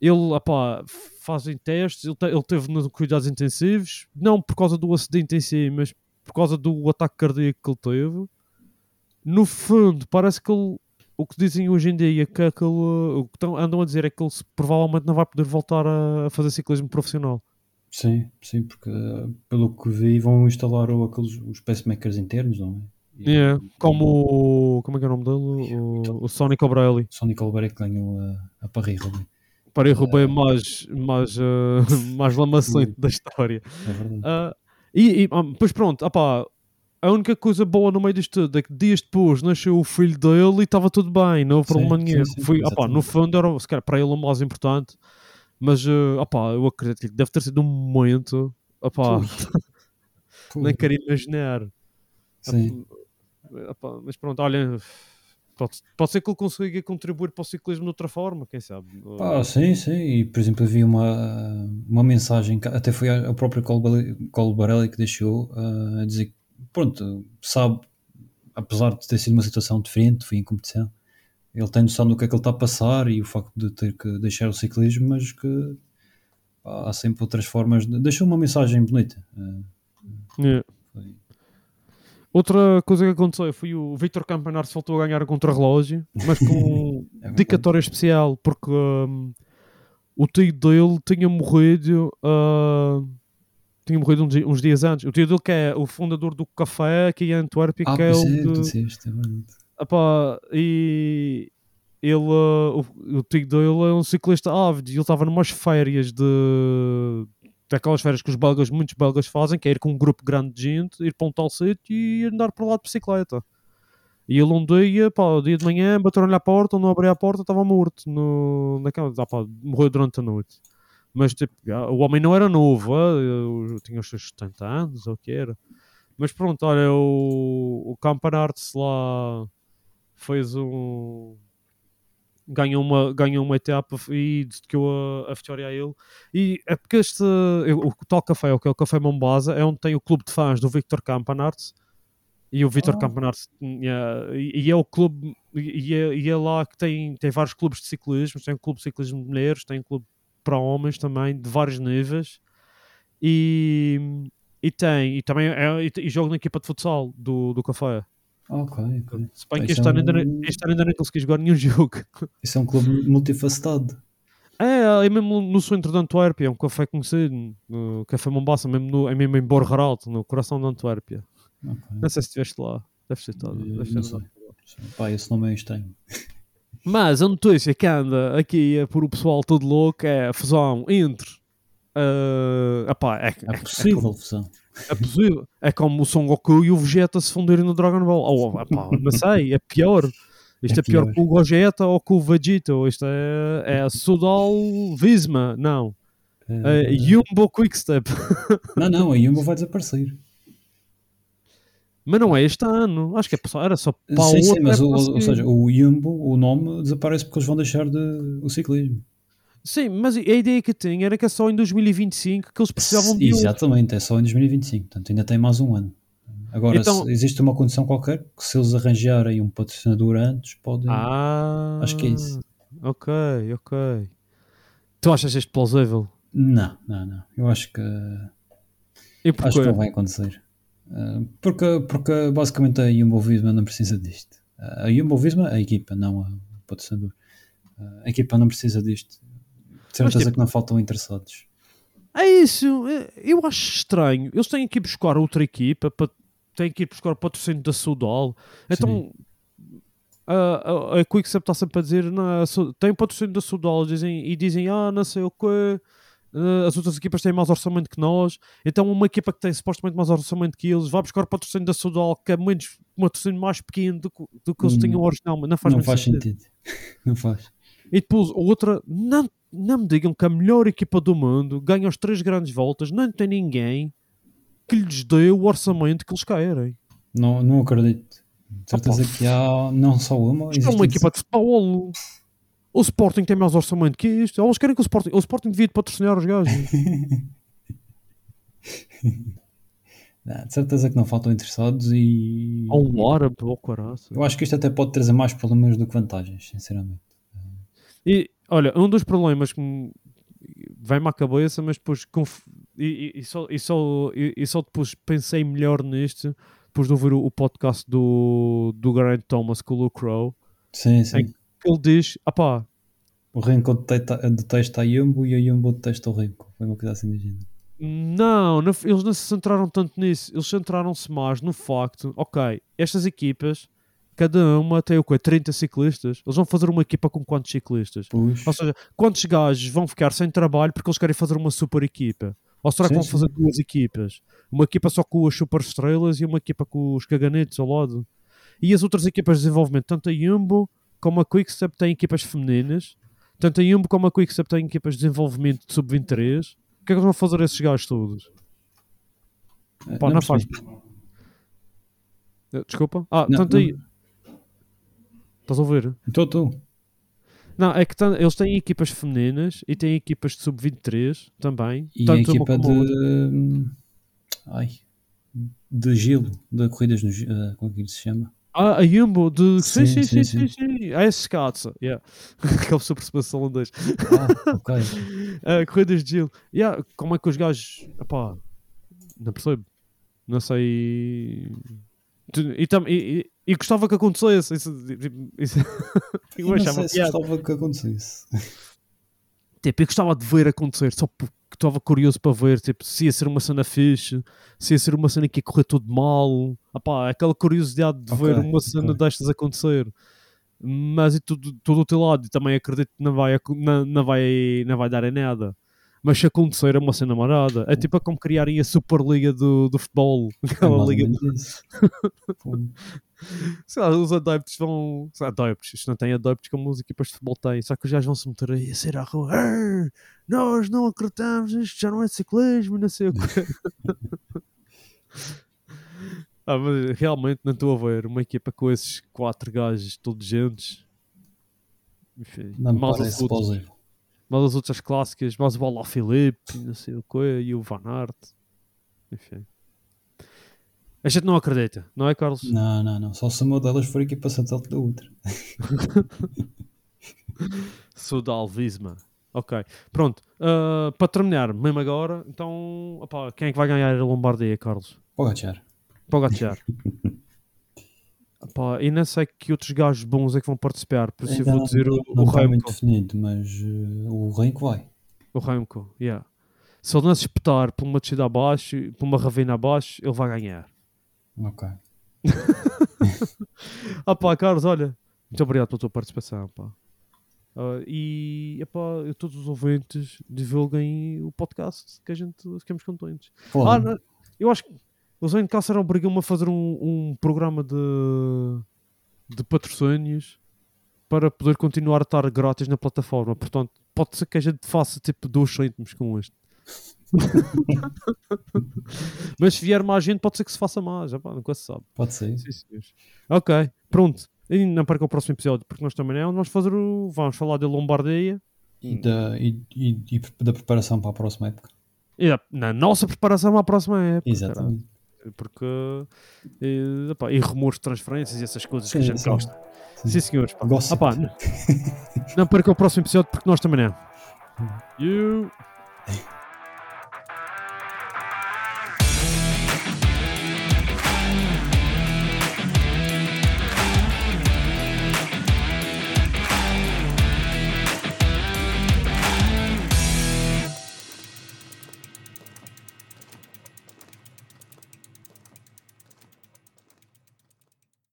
ele, opá, fazem testes, ele, te- ele teve nos cuidados intensivos, não por causa do acidente em si, mas por causa do ataque cardíaco que ele teve. No fundo, parece que ele, o que dizem hoje em dia, que aquele, o que tão- andam a dizer é que ele provavelmente não vai poder voltar a, fazer ciclismo profissional. Sim, sim, porque uh, pelo que vi vão instalar o- aqueles, os pacemakers internos, não é? E Yeah, como o, como é que é o nome dele? O, o Sonic O'Brien. Sonic Albuquerque ganhou a, a parrilha ali. Para Roubaix mais, mais, ah, mais lamacente da história. É verdade. Ah, e, e, ah, pois pronto, opá, a única coisa boa no meio disto tudo é que dias depois nasceu o filho dele e estava tudo bem, não houve problema nenhum. Foi, no fundo era se calhar, para ele o mais importante, mas ah, opá, eu acredito que deve ter sido um momento, Pô, nem quero imaginar. Sim. Opá, mas pronto, olha, pode, pode ser que ele consiga contribuir para o ciclismo de outra forma, quem sabe. Ah, sim, sim. E, por exemplo, havia uma, uma mensagem, que até foi o próprio Colbarelli que deixou ah, a dizer que, pronto, sabe, apesar de ter sido uma situação diferente, foi em competição, ele tem noção do que é que ele está a passar e o facto de ter que deixar o ciclismo, mas que há sempre outras formas. De... Deixou uma mensagem bonita. ah, Yeah. foi- Outra coisa que aconteceu foi o Victor Campanardes voltou a ganhar a contrarrelógio, mas com um É dedicatória especial, porque hum, o tio dele tinha morrido, ah, tinha morrido uns, uns dias antes. O tio dele que é o fundador do café aqui em Antuérpia, Ah, que é o é, de- disseste, é verdade. Epá, e ele, uh, o, o tio dele é um ciclista ávido e ele estava numas férias de daquelas férias que os belgas, muitos belgas fazem, que é ir com um grupo grande de gente, ir para um tal sítio e andar para lá de bicicleta. E ele um dia, pá, dia de manhã, bateram-lhe à porta, não abria a porta, estava morto. No, naquela, ah, pá, morreu durante a noite. Mas tipo, já, o homem não era novo, ah, eu tinha os seus 70 anos, ou o que era. Mas pronto, olha, o, o Campanarts lá fez um. Ganhou uma, ganhou uma etapa e dedicou a, a vitória a ele. E é porque este. O tal café, o que é o Café Mombasa, é onde tem o clube de fãs do Victor Campanarts. E o Victor Ah. Campanarts yeah, e, e é o clube. E é, e é lá que tem, tem vários clubes de ciclismo. Tem um clube de ciclismo de mulheres, tem um clube para homens também, de vários níveis. E, e tem. E também é, e, e joga na equipa de futsal do, do café. Ok, ok. Se bem que este é ano, ainda, um- não- este ano ainda não consegui jogar nenhum jogo. Isso é um clube multifacetado. É, é mesmo no centro de Antuérpia, é um café conhecido, no Café Mombasa, mesmo no, é mesmo em Borgeralto, no coração de Antuérpia. Ok. Não sei se estiveste lá, deve ser todo. Eh, Deve não ser sei. Pá, esse nome é estranho. Mas a notícia que anda aqui é por o pessoal todo louco é a fusão entre. Uh, epá, é, É possível, fusão. É possível. É como o Son Goku e o Vegeta se fundirem no Dragon Ball. Oh, epá, não sei, é pior. Isto é, É pior. pior. que o Gogeta ou que o Vegeta. Isto é, é Sudal Visma. Não. É Yumbo Quickstep. Não, não, a Yumbo vai desaparecer. Mas não é este ano. Acho que é, era só para o sim, sim, outro mas o, ou seja, o Yumbo, o nome, desaparece porque eles vão deixar de, o ciclismo. Sim, mas a ideia que eu tinha era que é só em 2025 que eles precisavam de. Exatamente, é só em 2025, portanto ainda tem mais um ano. Agora, Então- existe uma condição qualquer que se eles arranjarem um patrocinador antes, podem. Ah, Acho que é isso. Ok, ok. Tu achas isto plausível? Não, não, não. Eu acho que E acho que não vai acontecer. Ah, porque, porque basicamente a Jumbo Visma não precisa disto. A Jumbo Visma, a equipa, não a- patrocinador. Ah, A equipa não precisa disto. De certeza tipo- que não faltam interessados. É isso, é- eu acho estranho. Eles têm que ir buscar outra equipa, pa- têm que ir buscar o patrocínio da Sudal. Então, a, a, a Quickstep está sempre a dizer: não, tem patrocínio da Sudal dizem, e dizem: ah, não sei o quê. Eh, As outras equipas têm mais orçamento que nós, então uma equipa que tem supostamente mais orçamento que eles vai buscar o patrocínio da Sudal, que é menos, um patrocínio mais pequeno do que, do que eles Hum, tinham originalmente. Não faz, não faz sentido. sentido. Não faz. E depois a outra, não, não me digam que a melhor equipa do mundo ganha as três grandes voltas, não tem ninguém que lhes dê o orçamento que eles querem. Não, não acredito. De certeza que há não só uma. É uma equipa de futebol. O Sporting tem mais orçamento que isto. Eles querem que o Sporting, o Sporting devia patrocinar os gajos. Não, de certeza que não faltam interessados e. Ou um árabe, ou caraça. Eu acho que isto até pode trazer mais problemas do que vantagens, sinceramente. E olha, um dos problemas que me vem-me à cabeça, mas depois conf- e, e- e só, e, só, e, só depois pensei melhor nisto, depois de ouvir o, o podcast do, do Grant Thomas com o Luke Crow, Sim, sim. Que ele diz: ah pá, O Renko detesta, a Yumbo e a Yumbo detesta o Renko. Foi uma coisa assim da gente. não, não, eles não se centraram tanto nisso, eles centraram-se mais no facto, ok, estas equipas, cada uma tem o quê? 30 ciclistas, eles vão fazer uma equipa com quantos ciclistas? Puxa. Ou seja, quantos gajos vão ficar sem trabalho porque eles querem fazer uma super equipa? Ou será que Sim, vão sim. fazer duas equipas? Uma equipa só com as super estrelas e uma equipa com os caganetes ao lado? E as outras equipas de desenvolvimento, tanto a Jumbo como a Quickstep têm equipas femininas, tanto a Jumbo como a Quickstep têm equipas de desenvolvimento de sub-23. O que é que eles vão fazer a esses gajos todos? Pá, não faz. Eh, Desculpa? Ah, Não, tanto não. aí. Estás a ouvir? Estou, estou. Não, é que eles têm equipas femininas e têm equipas de sub-23 também. E a tanto uma equipa a outra. de. Ai. De gelo, de corridas no gelo. eh, como é que se chama? Ah, a Jumbo de. Sim, sim, sim, Sim, sim. A Skatsa. Yeah. Aquele super super holandês. Ah, ok. Ah, corridas de gelo. Yeah, como é que os gajos. Epá, não percebo. Não sei. E, tam- e, e- e gostava que acontecesse. Isso, isso, eu Eu não achava sei se piada. gostava que acontecesse. Tipo, eu gostava de ver acontecer, só porque estava curioso para ver tipo, se ia ser uma cena fixe, se ia ser uma cena que ia correr tudo mal. Apá, aquela curiosidade de Ok, ver uma cena ok. destas acontecer. Mas e tudo, tudo do teu lado, e também acredito que não vai, não, não vai, não vai dar em nada. Mas se acontecer é uma cena marada. É tipo como criarem a Superliga do, do futebol. É Aquela ou liga. Sei lá, os adeptos vão. lá, Adeptos, isto não tem adeptos como as equipas de futebol têm. Só que os gajos vão se meter aí a sair à rua. "Arr, nós não acreditamos, isto já não é ciclismo, não sei o quê. ah, mas realmente não estou a ver uma equipa com esses quatro gajos todos gentes. Enfim, Não me parece plausível. Mais as outras clássicas, mais o Bola Filipe, não sei o quê, e o Van Aert. Enfim. A gente não acredita, não é, Carlos? Não, não, não. Só se uma delas for equipa satélite da outra. Sudal Visma. Ok, pronto. Ah, para terminar, mesmo agora, então, opá, quem é que vai ganhar a Lombardia, Carlos? Pogachar. Para o. Opá, e não sei que outros gajos bons é que vão participar, por isso eu vou não- dizer o, não o está muito Remco. definido, mas eh, o Renko vai. O Remco, yeah. Se ele não se espetar por uma descida abaixo, por uma ravena abaixo, ele vai ganhar. Ok. Ah pá, Carlos, olha, muito obrigado pela tua participação, pá. Ah, e, epá, todos os ouvintes divulguem o podcast, que a gente ficamos contentes. Ah, não, Eu acho que o Zencaster obrigam-me a fazer um, um programa de, de patrocínios para poder continuar a estar grátis na plataforma. Portanto, pode ser que a gente faça tipo 2 cêntimos com este. Mas se vier mais gente, pode ser que se faça mais. Epá, nunca se sabe. Pode ser. Sim, senhores. Ok, pronto. E não perca o próximo episódio, porque nós também é onde vamos fazer o. Vamos falar da Lombardia E da, e, e- e da preparação para a próxima época. e da- na nossa preparação à próxima época. Exatamente. caralho. Porque. E, epá, e rumores de transferências e essas coisas que a Sim, gente sim. gosta. Sim. Sim, senhores. Pá. Ah, pá, não, não perca o próximo episódio, porque nós também é. You.